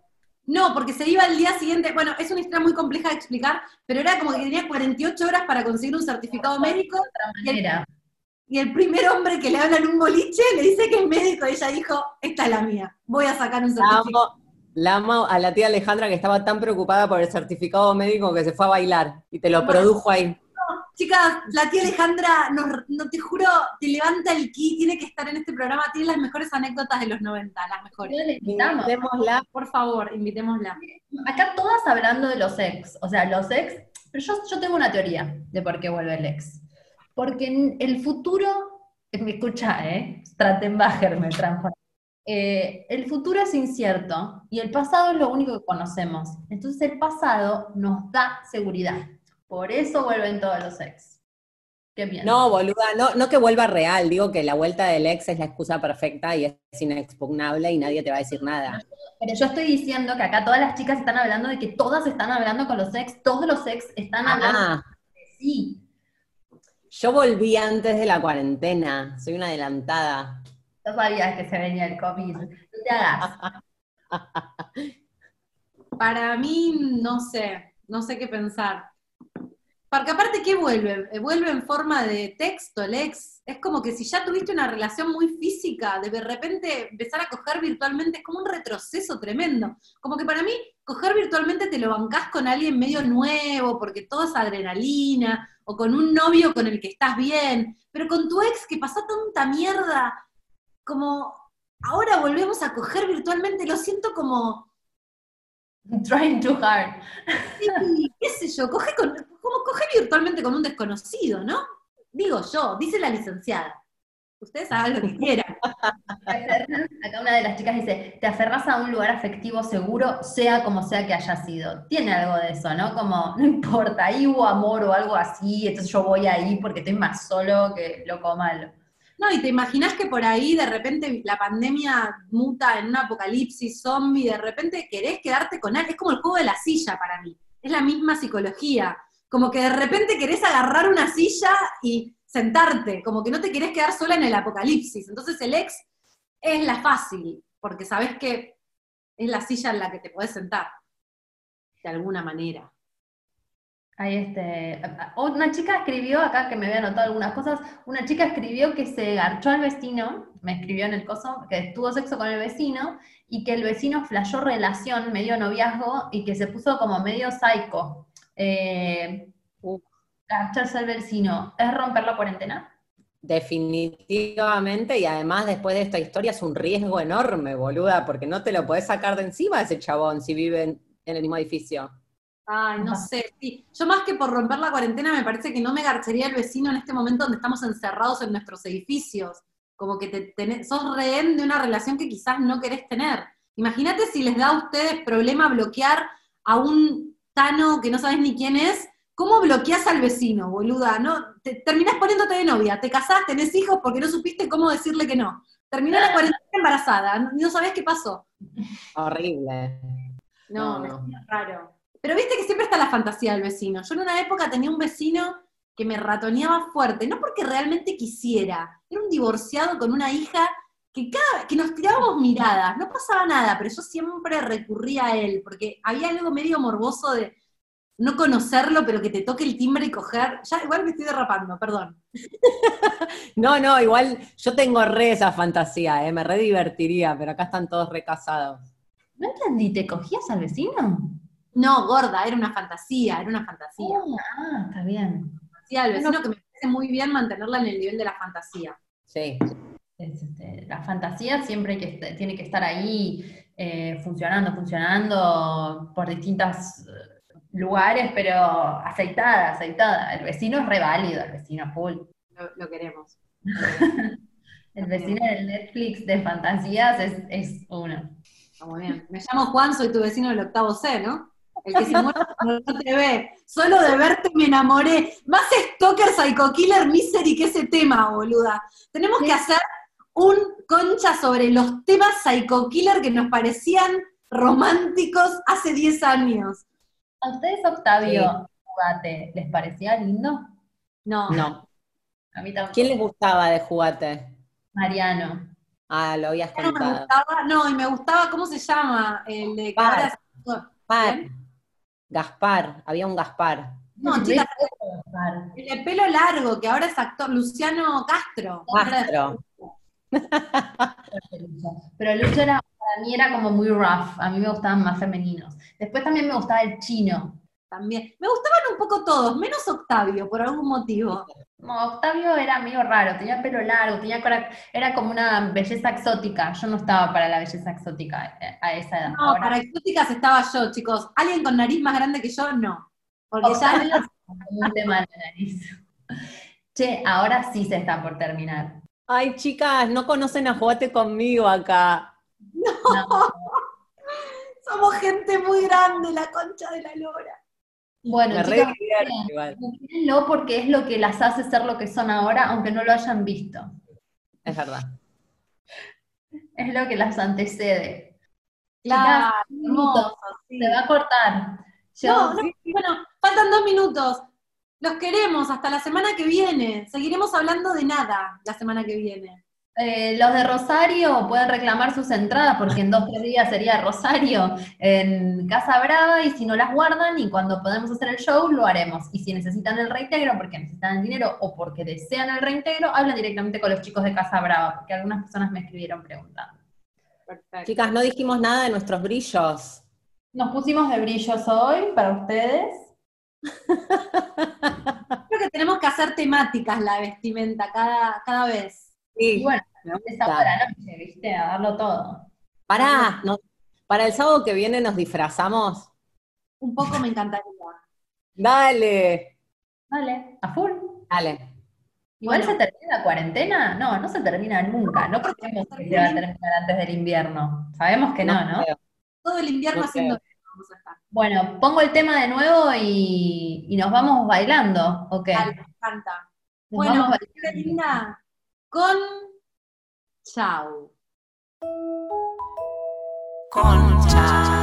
[SPEAKER 2] No, porque se iba al día siguiente, bueno, es una historia muy compleja de explicar, pero era como que tenía 48 horas para conseguir un certificado médico,
[SPEAKER 1] De otra manera.
[SPEAKER 2] y el primer hombre que le habla en un boliche le dice que es médico, y ella dijo, esta es la mía, voy a sacar un
[SPEAKER 3] La
[SPEAKER 2] certificado.
[SPEAKER 3] amo, La amo a la tía Alejandra que estaba tan preocupada por el certificado médico que se fue a bailar y te lo produjo ahí.
[SPEAKER 2] Chicas, la tía Alejandra, no, no te juro, te levanta el ki, tiene que estar en este programa, tiene las mejores anécdotas de los 90, las mejores.
[SPEAKER 1] Invitamos.
[SPEAKER 3] Invitémosla.
[SPEAKER 2] Por favor, invitémosla.
[SPEAKER 1] Acá todas hablando de los ex, o sea, los ex, pero yo, yo tengo una teoría de por qué vuelve el ex. Porque en el futuro, me escucha, ¿eh? Strattenbacher me transforma. Eh, el futuro es incierto y el pasado es lo único que conocemos. Entonces el pasado nos da seguridad. Por eso vuelven todos los ex. Qué.
[SPEAKER 3] No, boluda, no, no que vuelva real, digo que la vuelta del ex es la excusa perfecta y es inexpugnable y nadie te va a decir nada.
[SPEAKER 1] Pero yo estoy diciendo que acá todas las chicas están hablando de que todas están hablando con los ex, todos los ex están hablando.
[SPEAKER 3] Ah,
[SPEAKER 1] Sí,
[SPEAKER 3] yo volví antes de la cuarentena, soy una adelantada.
[SPEAKER 1] no sabías que se venía el COVID. No te hagas.
[SPEAKER 2] Para mí, no sé, no sé qué pensar. Porque aparte, ¿qué vuelve? Vuelve en forma de texto, el ex. Es como que si ya tuviste una relación muy física, de repente empezar a coger virtualmente es como un retroceso tremendo. Como que para mí, coger virtualmente te lo bancás con alguien medio nuevo, porque todo es adrenalina, o con un novio con el que estás bien, pero con tu ex que pasó tanta mierda, como ahora volvemos a coger virtualmente, lo siento como,
[SPEAKER 1] Trying too hard.
[SPEAKER 2] Sí, qué sé yo, coge con, como coge virtualmente con un desconocido, ¿no? Digo yo, dice la licenciada. Ustedes hagan lo que quieran.
[SPEAKER 1] Acá una de las chicas dice, te aferras a un lugar afectivo seguro, sea como sea que haya sido. Tiene algo de eso, ¿no? Como, no importa, ahí hubo amor o algo así, entonces yo voy ahí porque estoy más solo que loco malo.
[SPEAKER 2] No, y te imaginas que por ahí de repente la pandemia muta en un apocalipsis zombie, de repente querés quedarte con alguien. Es como el juego de la silla para mí. Es la misma psicología. Como que de repente querés agarrar una silla y sentarte, como que no te querés quedar sola en el apocalipsis. Entonces el ex es la fácil, porque sabés que es la silla en la que te podés sentar, de alguna manera.
[SPEAKER 1] Ahí este, una chica escribió acá que me había anotado algunas cosas, una chica escribió que se garchó al vecino, me escribió en el coso, que tuvo sexo con el vecino y que el vecino flashó relación, medio noviazgo y que se puso como medio psycho. Eh,
[SPEAKER 3] Uh.
[SPEAKER 1] garcharse al vecino, ¿es romper la cuarentena?
[SPEAKER 3] Definitivamente, y además después de esta historia es un riesgo enorme, boluda, porque no te lo podés sacar de encima ese chabón si vive en, en el mismo edificio.
[SPEAKER 2] Ay, no sé, sí. Yo más que por romper la cuarentena, me parece que no me garcharía el vecino en este momento donde estamos encerrados en nuestros edificios. Como que te, tenés- sos rehén de una relación que quizás no querés tener. Imagínate si les da a ustedes problema bloquear a un Tano que no sabes ni quién es. ¿Cómo bloqueas al vecino, boluda? ¿No? Te, terminás poniéndote de novia, te casás, tenés hijos porque no supiste cómo decirle que no. Terminó la cuarentena embarazada, no, no sabés qué pasó.
[SPEAKER 3] Horrible.
[SPEAKER 2] No,
[SPEAKER 3] No,
[SPEAKER 2] me
[SPEAKER 3] no.
[SPEAKER 2] raro. Pero viste que siempre está la fantasía del vecino. Yo en una época tenía un vecino que me ratoneaba fuerte, no porque realmente quisiera. Era un divorciado con una hija que cada que nos tirábamos miradas, no pasaba nada, pero yo siempre recurría a él, porque había algo medio morboso de no conocerlo, pero que te toque el timbre y coger. Ya igual me estoy derrapando, perdón.
[SPEAKER 3] No, no, igual yo tengo re esa fantasía, eh, me re divertiría, pero acá están todos recasados.
[SPEAKER 1] No entendí, ¿te cogías al vecino?
[SPEAKER 2] No, gorda, era una fantasía, era una fantasía.
[SPEAKER 1] Ah, está bien.
[SPEAKER 2] Fantasía del vecino que me parece muy bien mantenerla en el nivel de la fantasía.
[SPEAKER 3] Sí.
[SPEAKER 1] Es, este, la fantasía siempre que est- tiene que estar ahí eh, funcionando, funcionando por distintos lugares, pero aceitada, aceitada. El vecino es re válido, el vecino full.
[SPEAKER 2] Lo, lo queremos.
[SPEAKER 1] El vecino del Netflix de fantasías es, es uno.
[SPEAKER 2] Está muy bien. Me llamo Juan, soy tu vecino del octavo C, ¿no? El que se muere cuando no te ve. Solo de verte me enamoré. Más stalker, psycho killer, misery que ese tema, boluda. Tenemos que hacer un concha sobre los temas psycho killer que nos parecían románticos hace 10 años.
[SPEAKER 1] ¿A ustedes, Octavio, Jugate, les parecía lindo?
[SPEAKER 2] No.
[SPEAKER 3] No.
[SPEAKER 1] A mí tampoco.
[SPEAKER 3] ¿Quién les gustaba de Jugate?
[SPEAKER 1] Mariano.
[SPEAKER 3] Ah, lo habías
[SPEAKER 2] No me
[SPEAKER 3] contado.
[SPEAKER 2] gustaba, no, y me gustaba, ¿cómo se llama? El de que
[SPEAKER 3] Par.
[SPEAKER 2] ahora
[SPEAKER 3] Gaspar. Gaspar, había un Gaspar.
[SPEAKER 2] No, chicas, el de pelo largo, que ahora es actor, Luciano Castro.
[SPEAKER 3] Castro.
[SPEAKER 1] Pero Lucho era para mí era como muy rough, a mí me gustaban más femeninos. Después también me gustaba el chino.
[SPEAKER 2] También. Me gustaban un poco todos, menos Octavio, por algún motivo.
[SPEAKER 1] No, Octavio era medio raro, tenía pelo largo, tenía cara- era como una belleza exótica. Yo no estaba para la belleza exótica eh, a esa edad.
[SPEAKER 2] No,
[SPEAKER 1] Ahora,
[SPEAKER 2] para exóticas estaba yo, chicos. Alguien con nariz más grande que yo, no. Porque ya
[SPEAKER 1] Octavio como un tema la nariz. Che, ahora sí se está por terminar.
[SPEAKER 3] Ay, chicas, no conocen a Jugate conmigo acá.
[SPEAKER 1] No.
[SPEAKER 2] somos gente muy grande, la concha de la lora.
[SPEAKER 1] Bueno,
[SPEAKER 3] Me re
[SPEAKER 1] chicas,
[SPEAKER 3] divierte
[SPEAKER 1] miren,
[SPEAKER 3] igual.
[SPEAKER 1] mírenlo porque es lo que las hace ser lo que son ahora, aunque no lo hayan visto.
[SPEAKER 3] Es verdad.
[SPEAKER 1] Es lo que las antecede.
[SPEAKER 2] Claro, sí.
[SPEAKER 1] Se va a cortar. Yo-
[SPEAKER 2] No, no, bueno, faltan dos minutos. Los queremos hasta la semana que viene. Seguiremos hablando de nada la semana que viene.
[SPEAKER 1] Eh, los de Rosario pueden reclamar sus entradas porque en dos tres días sería Rosario en Casa Brava y si no las guardan y cuando podemos hacer el show lo haremos. Y si necesitan el reintegro porque necesitan el dinero o porque desean el reintegro, hablan directamente con los chicos de Casa Brava porque algunas personas me escribieron preguntando.
[SPEAKER 2] Perfecto.
[SPEAKER 3] Chicas, no dijimos nada de nuestros brillos.
[SPEAKER 1] Nos pusimos de brillos hoy para ustedes.
[SPEAKER 2] Creo que tenemos que hacer temáticas la vestimenta cada, cada vez.
[SPEAKER 1] Y bueno,
[SPEAKER 3] gusta.
[SPEAKER 1] ahora la noche, ¿viste? A darlo todo.
[SPEAKER 3] Pará, no- para el sábado que viene nos disfrazamos.
[SPEAKER 2] Un poco me encantaría.
[SPEAKER 3] Dale.
[SPEAKER 1] Dale, a full.
[SPEAKER 3] Dale.
[SPEAKER 1] Igual
[SPEAKER 2] Bueno.
[SPEAKER 1] se termina la cuarentena, no, no se termina nunca, no creemos que se va a terminar antes del invierno. Sabemos que no, ¿no?
[SPEAKER 3] creo.
[SPEAKER 2] Todo el invierno
[SPEAKER 3] No
[SPEAKER 2] haciendo esto vamos a estar.
[SPEAKER 1] Bueno, pongo el tema de nuevo y, y nos vamos bailando, ¿ok?
[SPEAKER 2] Dale, me encanta.
[SPEAKER 1] Nos
[SPEAKER 2] Bueno. Con chau.
[SPEAKER 4] Concha.